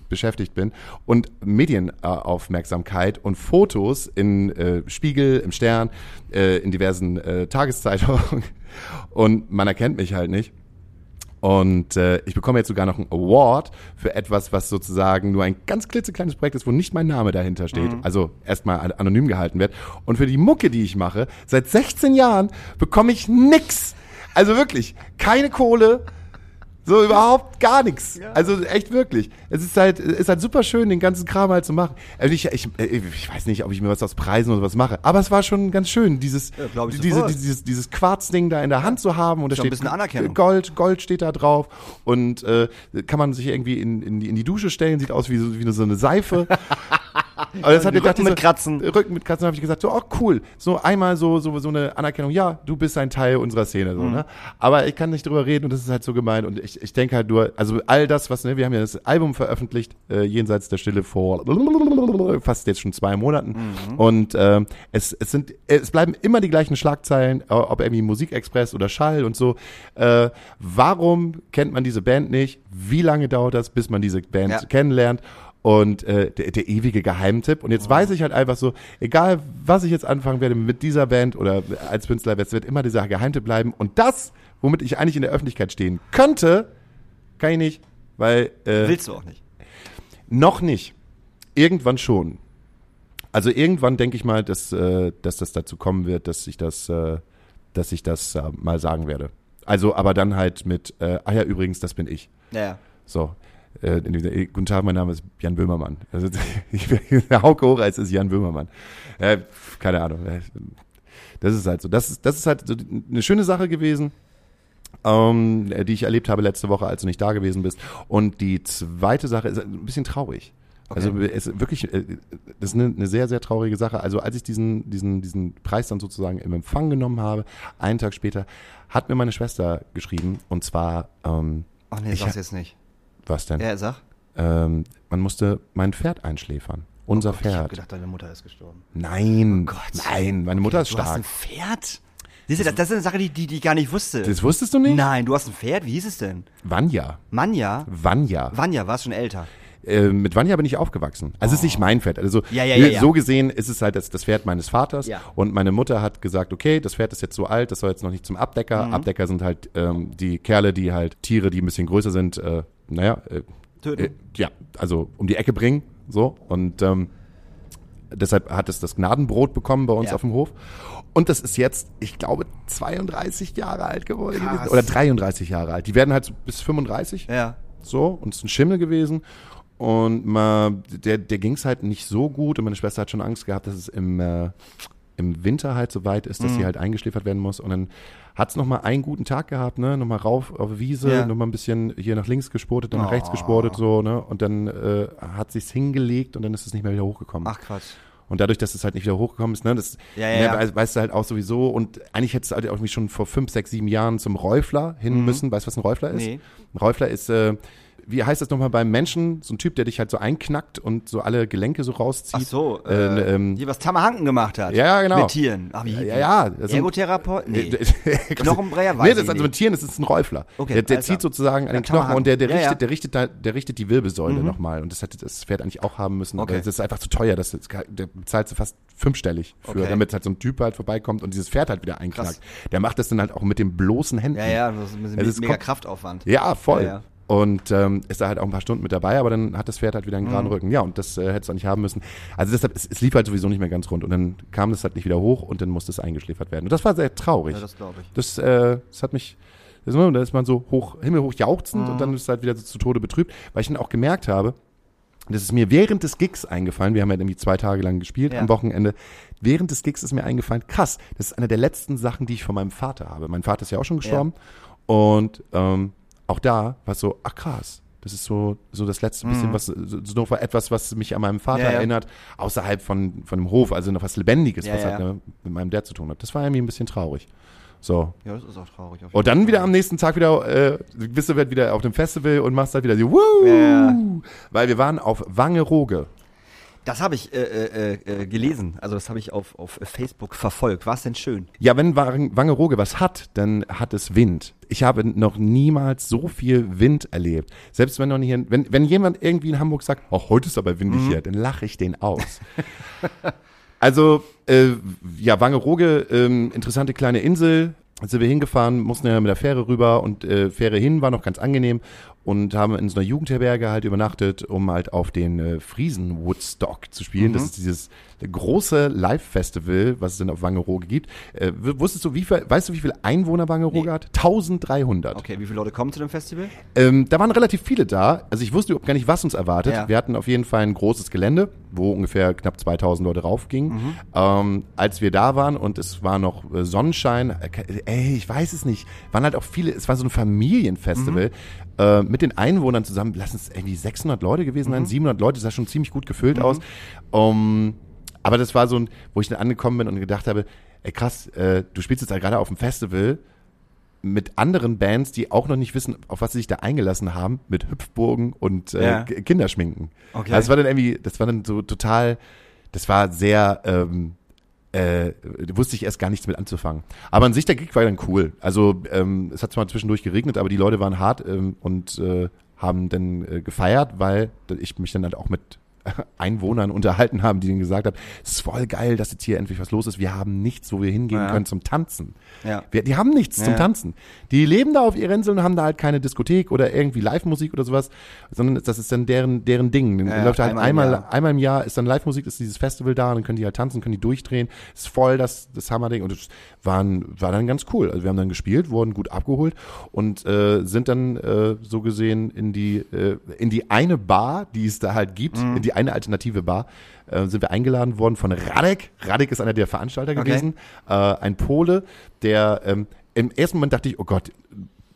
beschäftigt bin und Medienaufmerksamkeit und Fotos in äh, Spiegel, im Stern, äh, in diversen äh, Tageszeitungen und man erkennt mich halt nicht. Und äh, ich bekomme jetzt sogar noch einen Award für etwas, was sozusagen nur ein ganz klitzekleines Projekt ist, wo nicht mein Name dahinter steht. Mhm. Also erstmal anonym gehalten wird. Und für die Mucke, die ich mache, seit 16 Jahren bekomme ich nix. Also wirklich, keine Kohle, so überhaupt gar nichts. Ja. Also echt wirklich. Es ist halt, ist halt super schön, den ganzen Kram halt zu machen. Also ich, ich, ich weiß nicht, ob ich mir was aus Preisen oder was mache, aber es war schon ganz schön, dieses, ja, diese, dieses, dieses Quarzding da in der Hand zu haben und da steht Gold, Gold steht da drauf und äh, kann man sich irgendwie in, in, die, in die Dusche stellen, sieht aus wie so, wie so eine Seife. Aber das hat Rücken gedacht, mit Kratzen. Rücken mit Kratzen habe ich gesagt, so, oh cool, so einmal so, so, so eine Anerkennung, ja, du bist ein Teil unserer Szene, so, mhm. ne? Aber ich kann nicht drüber reden und das ist halt so gemein und ich, ich denke halt nur, also all das, was, ne, wir haben ja das Album veröffentlicht, äh, jenseits der Stille vor fast jetzt schon zwei Monaten mhm. und ähm, es, es sind, es bleiben immer die gleichen Schlagzeilen, ob irgendwie Musikexpress oder Schall und so. Äh, warum kennt man diese Band nicht? Wie lange dauert das, bis man diese Band ja. kennenlernt? Und äh, der, der ewige Geheimtipp. Und jetzt oh. weiß ich halt einfach so, egal was ich jetzt anfangen werde mit dieser Band oder als Künstler, es wird immer dieser Geheimtipp bleiben. Und das, womit ich eigentlich in der Öffentlichkeit stehen könnte, kann ich nicht, weil äh, willst du auch nicht. Noch nicht. Irgendwann schon. Also irgendwann denke ich mal, dass, äh, dass das dazu kommen wird, dass ich das, äh, dass ich das äh, mal sagen werde. Also, aber dann halt mit, äh, ah ja, übrigens, das bin ich. Ja. So äh, äh, guten Tag, mein Name ist Jan Böhmermann. Also, ich bin, Hauke Horeis ist Jan Böhmermann. Äh, keine Ahnung. Äh, das ist halt so. Das ist, das ist halt so eine schöne Sache gewesen, ähm, die ich erlebt habe letzte Woche, als du nicht da gewesen bist. Und die zweite Sache ist ein bisschen traurig. Okay. Also es ist wirklich, äh, das ist eine, eine, sehr, sehr traurige Sache. Also als ich diesen, diesen, diesen Preis dann sozusagen im Empfang genommen habe, einen Tag später, hat mir meine Schwester geschrieben und zwar ähm, Ach nee, sag's jetzt nicht. Was denn? Ja, sag. Ähm, man musste mein Pferd einschläfern. Unser oh Gott, Pferd. Ich hab gedacht, deine Mutter ist gestorben. Nein. Oh Gott. Nein, meine Mutter okay, ist stark. Du hast ein Pferd? Siehst du, das, das ist eine Sache, die, die, die ich gar nicht wusste. Das wusstest du nicht? Nein, du hast ein Pferd. Wie hieß es denn? Vanya. Manja? Vanya. Vanya, warst schon älter. Äh, mit Vanya bin ich aufgewachsen. Also oh. es ist nicht oh. mein Pferd. Also ja, ja, ja, so gesehen ist es halt das, das Pferd meines Vaters. Und meine Mutter hat gesagt, okay, das Pferd ist jetzt so alt, das soll jetzt noch nicht zum Abdecker. Mhm. Abdecker sind halt ähm, die Kerle, die halt Tiere, die ein bisschen größer sind, äh, naja, äh, Töten. Äh, ja, also um die Ecke bringen, so. Und ähm, deshalb hat es das Gnadenbrot bekommen bei uns ja. auf dem Hof. Und das ist jetzt, ich glaube, 32 Jahre alt geworden. Krass. Oder 33 Jahre alt. Die werden halt bis 35. Ja. So, und es ist ein Schimmel gewesen. Und mal, der, der ging es halt nicht so gut. Und meine Schwester hat schon Angst gehabt, dass es im, äh, im Winter halt so weit ist, dass mhm. sie halt eingeschläfert werden muss. Und dann hat es nochmal einen guten Tag gehabt, ne? Nochmal rauf auf Wiese, ja. nochmal ein bisschen hier nach links gesportet, dann oh. nach rechts gesportet, so, ne? Und dann äh, hat sich's hingelegt und dann ist es nicht mehr wieder hochgekommen. Ach Quatsch. Und dadurch, dass es halt nicht wieder hochgekommen ist, ne, das ja, ja, ne, weißt du halt auch sowieso. Und eigentlich hättest du halt auch mich schon vor fünf, sechs, sieben Jahren zum Räufler hin mhm. müssen. Weißt du, was ein Räufler ist? Nee. Ein Räufler ist äh, wie heißt das nochmal beim Menschen? So ein Typ, der dich halt so einknackt und so alle Gelenke so rauszieht. Ach so, äh, äh, ähm, die was Tamahanken gemacht hat. Ja, genau. Mit Tieren. Ach, wie, ja, ja. Also, Ergotherapeut? Nee. Knochenbrecher weiß Nee, das ist also mit Tieren, das ist ein Räufler. Okay, der, der zieht sozusagen an den Knochen und der, der, ja, richtet, ja. der, richtet, der, der richtet die Wirbelsäule mhm. nochmal. Und das hätte das Pferd eigentlich auch haben müssen. Okay. Das ist einfach zu teuer. Das, das, der bezahlt so fast fünfstellig für, okay. damit halt so ein Typ halt vorbeikommt und dieses Pferd halt wieder einknackt. Krass. Der macht das dann halt auch mit den bloßen Händen. Ja, ja, das ist ein bisschen mega Kraftaufwand. Ja, voll. Ja. Und ähm, ist da halt auch ein paar Stunden mit dabei, aber dann hat das Pferd halt wieder einen geraden mhm. Rücken. Ja, und das äh, hätte es auch nicht haben müssen. Also deshalb, es, es lief halt sowieso nicht mehr ganz rund. Und dann kam das halt nicht wieder hoch und dann musste es eingeschläfert werden. Und das war sehr traurig. Ja, das glaube ich. Das, äh, das hat mich, das, da ist man so hoch, himmelhoch jauchzend mhm. und dann ist es halt wieder so zu Tode betrübt, weil ich dann auch gemerkt habe, das ist mir während des Gigs eingefallen, wir haben ja irgendwie zwei Tage lang gespielt ja. am Wochenende, während des Gigs ist mir eingefallen, krass, das ist eine der letzten Sachen, die ich von meinem Vater habe. Mein Vater ist ja auch schon gestorben ja. und ähm, auch da war es so, ach krass, das ist so, so das letzte bisschen, mhm. was, so etwas, was mich an meinen Vater ja, ja. erinnert, außerhalb von, von dem Hof, also noch was Lebendiges, ja, was halt ne, mit meinem Dad zu tun hat. Das war irgendwie ein bisschen traurig. So. Ja, das ist auch traurig. Und dann wieder am nächsten Tag wieder, äh, bist du wieder auf dem Festival und machst halt wieder so, Woo! Weil wir waren auf Wangerooge. Das habe ich äh, äh, äh, gelesen, also das habe ich auf, auf Facebook verfolgt. War es denn schön? Ja, wenn Wangerooge was hat, dann hat es Wind. Ich habe noch niemals so viel Wind erlebt. Selbst wenn noch nicht, wenn, wenn jemand irgendwie in Hamburg sagt, oh, heute ist aber windig mhm. hier, dann lache ich den aus. also, äh, ja, Wangerooge, ähm, interessante kleine Insel, sind wir hingefahren, mussten ja mit der Fähre rüber und äh, Fähre hin war noch ganz angenehm und haben in so einer Jugendherberge halt übernachtet, um halt auf den äh, Friesen Woodstock zu spielen. Mhm. Das ist dieses große Live-Festival, was es denn auf Wangerooge gibt. Äh, wusstest du, wie viel, weißt du, wie viele Einwohner Wangerooge nee. hat? 1300. Okay, wie viele Leute kommen zu dem Festival? Ähm, da waren relativ viele da. Also ich wusste überhaupt gar nicht, was uns erwartet. Ja. Wir hatten auf jeden Fall ein großes Gelände, wo ungefähr knapp 2000 Leute raufgingen. Mhm. Ähm, als wir da waren und es war noch äh, Sonnenschein, äh, ey, ich weiß es nicht, waren halt auch viele, es war so ein Familienfestival. Mhm äh, mit den Einwohnern zusammen, lassen es irgendwie 600 Leute gewesen sein, mhm. 700 Leute, das sah schon ziemlich gut gefüllt mhm. aus. Um, aber das war so ein, wo ich dann angekommen bin und gedacht habe, ey krass, äh, du spielst jetzt halt gerade auf dem Festival mit anderen Bands, die auch noch nicht wissen, auf was sie sich da eingelassen haben, mit Hüpfburgen und äh, ja. Kinderschminken. Okay. Also das war dann irgendwie, das war dann so total, das war sehr, ähm, äh, wusste ich erst gar nichts mit anzufangen. Aber an sich der Gig war dann cool. Also ähm, es hat zwar zwischendurch geregnet, aber die Leute waren hart ähm, und äh, haben dann äh, gefeiert, weil ich mich dann halt auch mit Einwohnern unterhalten haben, die denen gesagt haben, es ist voll geil, dass jetzt hier endlich was los ist. Wir haben nichts, wo wir hingehen ja. können zum Tanzen. Ja. Wir, die haben nichts ja. zum Tanzen. Die leben da auf ihrer Insel und haben da halt keine Diskothek oder irgendwie Live-Musik oder sowas, sondern das ist dann deren, deren Ding. Dann ja, läuft halt einmal, einmal, im einmal im Jahr ist dann Live-Musik, ist dieses Festival da, dann können die halt tanzen, können die durchdrehen. Ist voll das, das Hammer-Ding und das waren, war dann ganz cool. Also wir haben dann gespielt, wurden gut abgeholt und äh, sind dann äh, so gesehen in die, äh, in die eine Bar, die es da halt gibt, mhm. in die eine alternative Bar, äh, sind wir eingeladen worden von Radek. Radek ist einer der Veranstalter okay. gewesen, äh, ein Pole, der ähm, im ersten Moment dachte ich, oh Gott,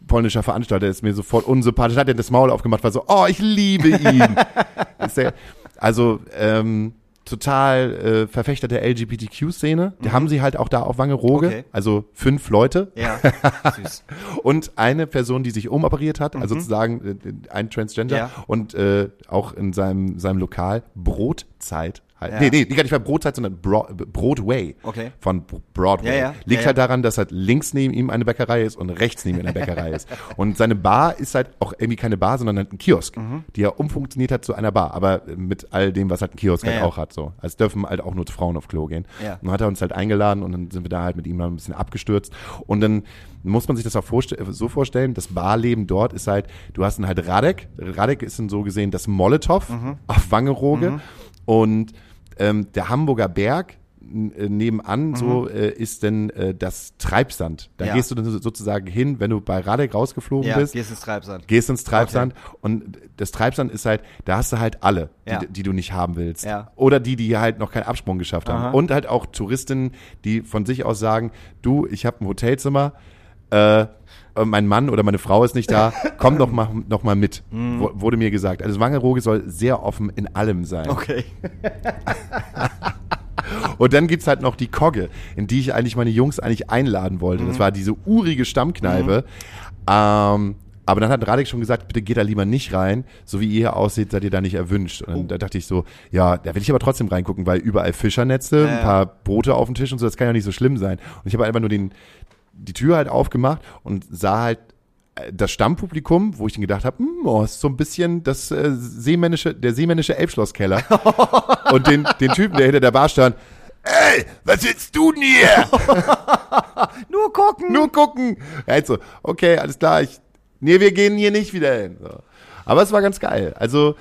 polnischer Veranstalter ist mir sofort unsympathisch, hat er das Maul aufgemacht, war so, oh, ich liebe ihn. der, also, ähm, total äh, Verfechter der LGBTQ-Szene. Die mhm. haben sie halt auch da auf Wangerooge. Okay. Also fünf Leute. Ja, süß. und eine Person, die sich umoperiert hat, also mhm. sozusagen äh, ein Transgender. Ja. Und äh, auch in seinem, seinem Lokal Brotzeit Halt. Ja. Nee, nee, gar nicht bei Brotzeit, sondern Bro Broadway okay. von Broadway. Ja, ja. Liegt ja, halt daran, dass halt links neben ihm eine Bäckerei ist und rechts neben ihm eine Bäckerei ist. Und seine Bar ist halt auch irgendwie keine Bar, sondern halt ein Kiosk, mhm. die er umfunktioniert hat zu einer Bar, aber mit all dem, was halt ein Kiosk halt auch hat. So. Also dürfen halt auch nur Frauen auf Klo gehen. Ja. Und dann hat er uns halt eingeladen und dann sind wir da halt mit ihm mal ein bisschen abgestürzt. Und dann muss man sich das auch vorste so vorstellen, das Barleben dort ist halt, du hast dann halt Radek. Radek ist dann so gesehen das Molotow mhm. auf Wangerooge. Mhm. Und ähm, der Hamburger Berg äh, nebenan mhm. so äh, ist denn äh, das Treibsand. Da ja. gehst du dann sozusagen hin, wenn du bei Radek rausgeflogen ja, bist. gehst ins Treibsand. Gehst ins Treibsand okay. und das Treibsand ist halt, da hast du halt alle, ja. die, die, du nicht haben willst. Ja. Oder die, die halt noch keinen Absprung geschafft haben. Aha. Und halt auch Touristinnen, die von sich aus sagen, du, ich habe ein Hotelzimmer, äh, mein Mann oder meine Frau ist nicht da, komm doch mal, noch mal mit, mm. wurde mir gesagt. Also Wangerooge soll sehr offen in allem sein. Okay. Und dann gibt's halt noch die Kogge, in die ich eigentlich meine Jungs eigentlich einladen wollte. Mhm. Das war diese urige Stammkneipe. Mhm. Ähm, aber dann hat Radek schon gesagt, bitte geht da lieber nicht rein. So wie ihr hier aussieht, seid ihr da nicht erwünscht. Und oh. da dachte ich so, ja, da will ich aber trotzdem reingucken, weil überall Fischernetze, ja, ein paar Brote auf dem Tisch und so, das kann ja nicht so schlimm sein. Und ich habe einfach nur den, die Tür halt aufgemacht und sah halt äh, das Stammpublikum, wo ich dann gedacht habe, hm, oh, ist so ein bisschen das äh, seemännische, der seemännische Elbschlosskeller. und den, den Typen, der hinter der Bar stand, ey, was willst du denn hier? Nur gucken. Nur gucken. Er halt so, okay, alles klar, ich, nee, wir gehen hier nicht wieder hin. So. Aber es war ganz geil. Also,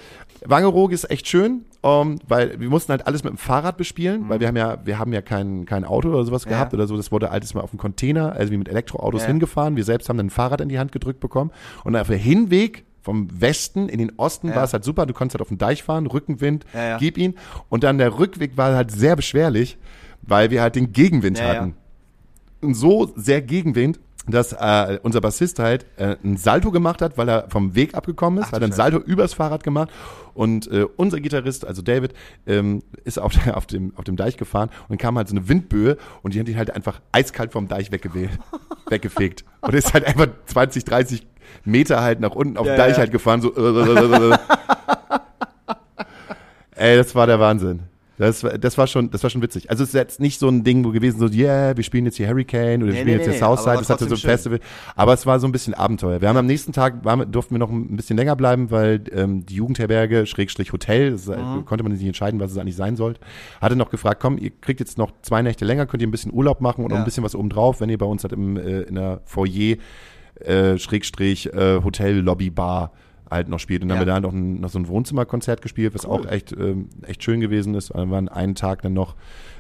Wangerooge ist echt schön, um, ähm, weil wir mussten halt alles mit dem Fahrrad bespielen, mhm. weil wir haben ja, wir haben ja kein, kein Auto oder sowas ja. gehabt oder so. Das wurde alles mal auf dem Container, also wie mit Elektroautos ja. hingefahren. Wir selbst haben dann ein Fahrrad in die Hand gedrückt bekommen. Und auf der Hinweg vom Westen in den Osten ja. war es halt super. Du konntest halt auf dem Deich fahren, Rückenwind, gib ihn. Und dann der Rückweg war halt sehr beschwerlich, weil wir halt den Gegenwind hatten. Und so sehr Gegenwind, dass äh, unser Bassist halt äh, ein Salto gemacht hat, weil er vom Weg abgekommen ist, Ach, hat ein Salto übers Fahrrad gemacht und äh, unser Gitarrist, also David, ähm, ist auf, der, auf, dem, auf dem Deich gefahren und kam halt so eine Windböe und die hat ihn halt einfach eiskalt vom Deich weggefegt und ist halt einfach 20, 30 Meter halt nach unten auf ja, Deich ja. halt gefahren, so. Ey, das war der Wahnsinn. Das, das war schon, das war schon witzig. Also es ist jetzt nicht so ein Ding wo gewesen, so, yeah, wir spielen jetzt hier Hurricane oder wir nee, spielen nee, jetzt nee, hier Southside, das hatte so ein schön. Festival. Aber es war so ein bisschen Abenteuer. Wir haben am nächsten Tag, waren, durften wir noch ein bisschen länger bleiben, weil ähm, die Jugendherberge, Schrägstrich Hotel, das, mhm. konnte man nicht entscheiden, was es eigentlich sein sollte, hatte noch gefragt, komm, ihr kriegt jetzt noch zwei Nächte länger, könnt ihr ein bisschen Urlaub machen und ja. ein bisschen was obendrauf, wenn ihr bei uns halt im, äh, in der Foyer äh, Schrägstrich äh, Hotel Lobby Bar halt noch spielt. Und dann ja. haben wir da noch, ein, noch so ein Wohnzimmerkonzert gespielt, was cool. auch echt, ähm, echt schön gewesen ist. Wir waren einen Tag dann noch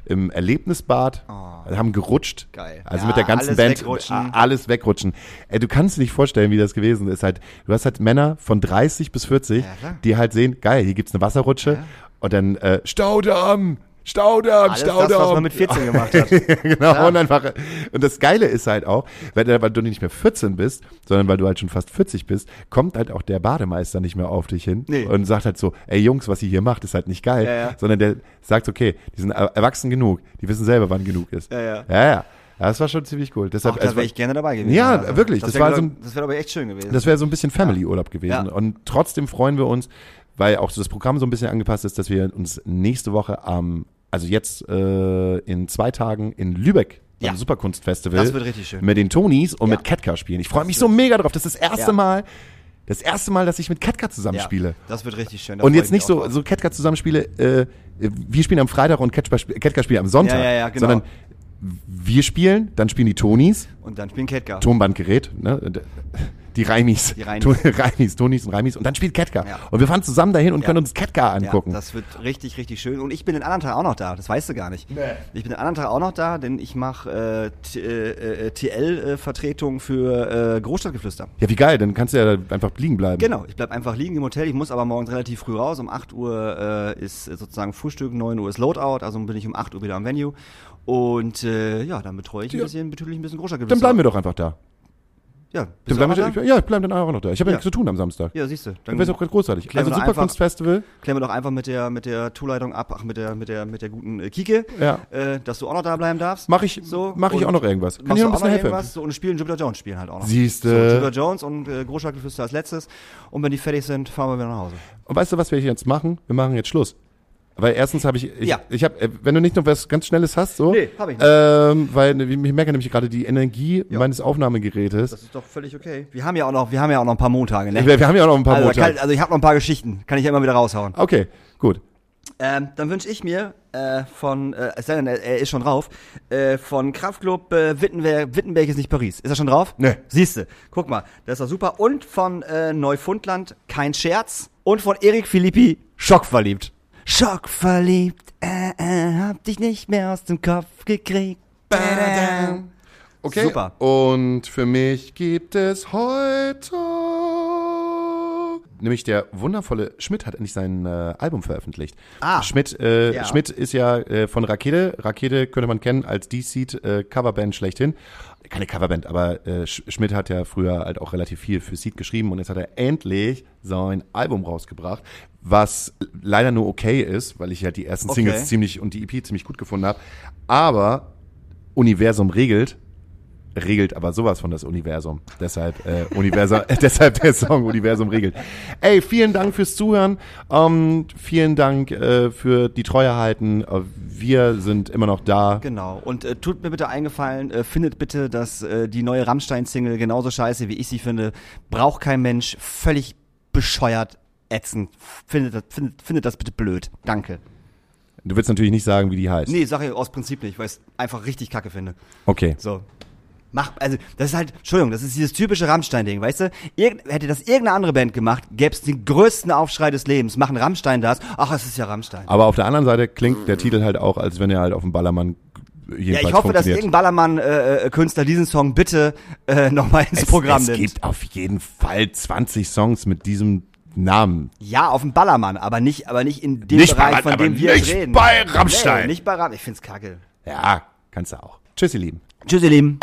im Erlebnisbad, oh. haben gerutscht. Geil. Also ja, mit der ganzen alles Band wegrutschen. alles wegrutschen. Ey, du kannst dir nicht vorstellen, wie das gewesen ist. Halt, du hast halt Männer von 30 bis 40, ja, die halt sehen, geil, hier gibt's eine Wasserrutsche und dann äh, Staudamm, Staudamm, Alles Staudamm. Das, was man mit 14 gemacht hat. genau, ja. und einfach. Und das Geile ist halt auch, weil, weil, du nicht mehr 14 bist, sondern weil du halt schon fast 40 bist, kommt halt auch der Bademeister nicht mehr auf dich hin nee. und sagt halt so, ey Jungs, was ihr hier macht, ist halt nicht geil, ja, ja. sondern der sagt, okay, die sind erwachsen genug, die wissen selber, wann genug ist. Ja, ja. ja, ja. Ja, das war schon ziemlich cool. Deshalb, Ach, da wäre ich gerne dabei gewesen. Ja, also. wirklich. Das, das war so, das wäre aber echt schön gewesen. Das wäre so ein bisschen Family-Urlaub gewesen. Und trotzdem freuen wir uns, weil auch so das Programm so ein bisschen angepasst ist, dass wir uns nächste Woche am also jetzt äh, in zwei Tagen in Lübeck ja. am Superkunstfestival. Das wird richtig schön. Mit den Tonis und ja. mit Ketka spielen. Ich freue mich so mega drauf. Das ist das erste ja. Mal, das erste Mal, dass ich mit Ketka zusammenspiele. Ja, das wird richtig schön. und jetzt nicht so, so Ketka zusammenspiele, äh, wir spielen am Freitag und Ketka, Ketka spielt am Sonntag. Ja, ja, ja, genau. Sondern wir spielen, dann spielen die Tonis. Und dann spielen Ketka. Tonbandgerät. Ne? Die Reimis. Die Reimis. Reimis, Tonis und Reimis. Und dann spielt Ketka. Ja. Und wir fahren zusammen dahin und ja. können uns Ketka angucken. Ja, das wird richtig, richtig schön. Und ich bin den anderen Tag auch noch da. Das weißt du gar nicht. Nee. Ich bin den anderen Tag auch noch da, denn ich mache äh, äh, äh TL-Vertretung für äh, Großstadtgeflüster. Ja, wie geil. Dann kannst du ja einfach liegen bleiben. Genau. Ich bleib einfach liegen im Hotel. Ich muss aber morgens relativ früh raus. Um 8 Uhr äh, ist sozusagen Frühstück, 9 Uhr ist Loadout. Also bin ich um 8 Uhr wieder am Venue. Und äh, ja, dann betreue ich ein bisschen, natürlich ein bisschen Großstadtgeflüster. Dann bleiben wir doch einfach da. Ja, dann bleiben wir, ja, ich bleibe dann auch noch da. Ich habe ja. nichts zu tun am Samstag. Ja, siehst du. Dann wäre es auch ganz großartig. Also Superkunstfestival. Klären wir doch einfach mit der mit der Tourleitung ab, ach mit der mit der mit der guten äh, Kike, ja. äh, dass du auch noch da bleiben darfst. Mach ich so mach ich auch noch irgendwas. Kann ich noch ein bisschen helfen? So, und spielen Jupiter Jones spielen halt auch noch. Siehst du. So, Jupiter Jones und äh, Großschlaggeflüster als letztes und wenn die fertig sind, fahren wir wieder nach Hause. Und weißt du, was wir jetzt machen? Wir machen jetzt Schluss. Weil erstens habe ich, ich, ja. ich habe, äh, wenn du nicht noch was ganz Schnelles hast, so, nee, hab ich nicht. Ähm, weil ich merke nämlich gerade die Energie ja. meines Aufnahmegerätes. Das ist doch völlig okay. Wir haben ja auch noch, wir haben ja auch noch ein paar Montage, ne? Wir, wir haben ja auch noch ein paar also, Montage. Kann, also ich habe noch ein paar Geschichten, kann ich ja immer wieder raushauen. Okay, gut. Ähm, dann wünsche ich mir äh, von, äh, er, ist schon drauf, äh, von Kraftclub äh, Wittenberg, Wittenberg ist nicht Paris. Ist er schon drauf? Ne. Siehste, guck mal, das ist doch super. Und von äh, Neufundland, kein Scherz. Und von Erik Philippi, schockverliebt. Schockverliebt, äh, äh, hab dich nicht mehr aus dem Kopf gekriegt. Badam. Okay. Super. Und für mich gibt es heute. Nämlich der wundervolle Schmidt hat endlich sein äh, Album veröffentlicht. Ah. Schmidt, äh, Ja. Schmidt ist ja äh, von Rakete. Rakete könnte man kennen als D-Seed äh, Coverband schlechthin. Keine Coverband, aber äh, Sch- Schmidt hat ja früher halt auch relativ viel für Seed geschrieben und jetzt hat er endlich sein Album rausgebracht, was leider nur okay ist, weil ich halt die ersten Okay. Singles ziemlich und die EP ziemlich gut gefunden habe. Aber Universum regelt, regelt aber sowas von das Universum. Deshalb, äh, Universum, deshalb der Song Universum regelt. Ey, vielen Dank fürs Zuhören. Ähm, vielen Dank äh, für die Treue halten. Äh, wir sind immer noch da. Genau. Und äh, tut mir bitte eingefallen, äh, findet bitte, dass äh, die neue Rammstein-Single genauso scheiße, wie ich sie finde. Braucht kein Mensch. Völlig bescheuert, ätzend. Findet, das- findet, findet das bitte blöd. Danke. Du willst natürlich nicht sagen, wie die heißt. Nee, sag ich aus Prinzip nicht, weil ich es einfach richtig kacke finde. Okay. So. Mach, also, das ist halt, Entschuldigung, das ist dieses typische Rammstein-Ding, weißt du? Irgend, hätte das irgendeine andere Band gemacht, gäbe es den größten Aufschrei des Lebens. Machen Rammstein das? Ach, es ist ja Rammstein. Aber auf der anderen Seite klingt der Titel halt auch, als wenn er halt auf dem Ballermann Ja, ich hoffe, dass irgendein Ballermann-Künstler diesen Song bitte äh, nochmal ins es, Programm es nimmt. gibt auf jeden Fall 20 Songs mit diesem Namen. Ja, auf dem Ballermann, aber nicht, aber nicht in dem Nicht Bereich, bei- von dem wir nicht reden. bei Rammstein. Nee, nicht bei Rammstein. Ich find's kacke. Ja, kannst du auch. Tschüss, ihr Lieben. Tschüss, ihr Lieben.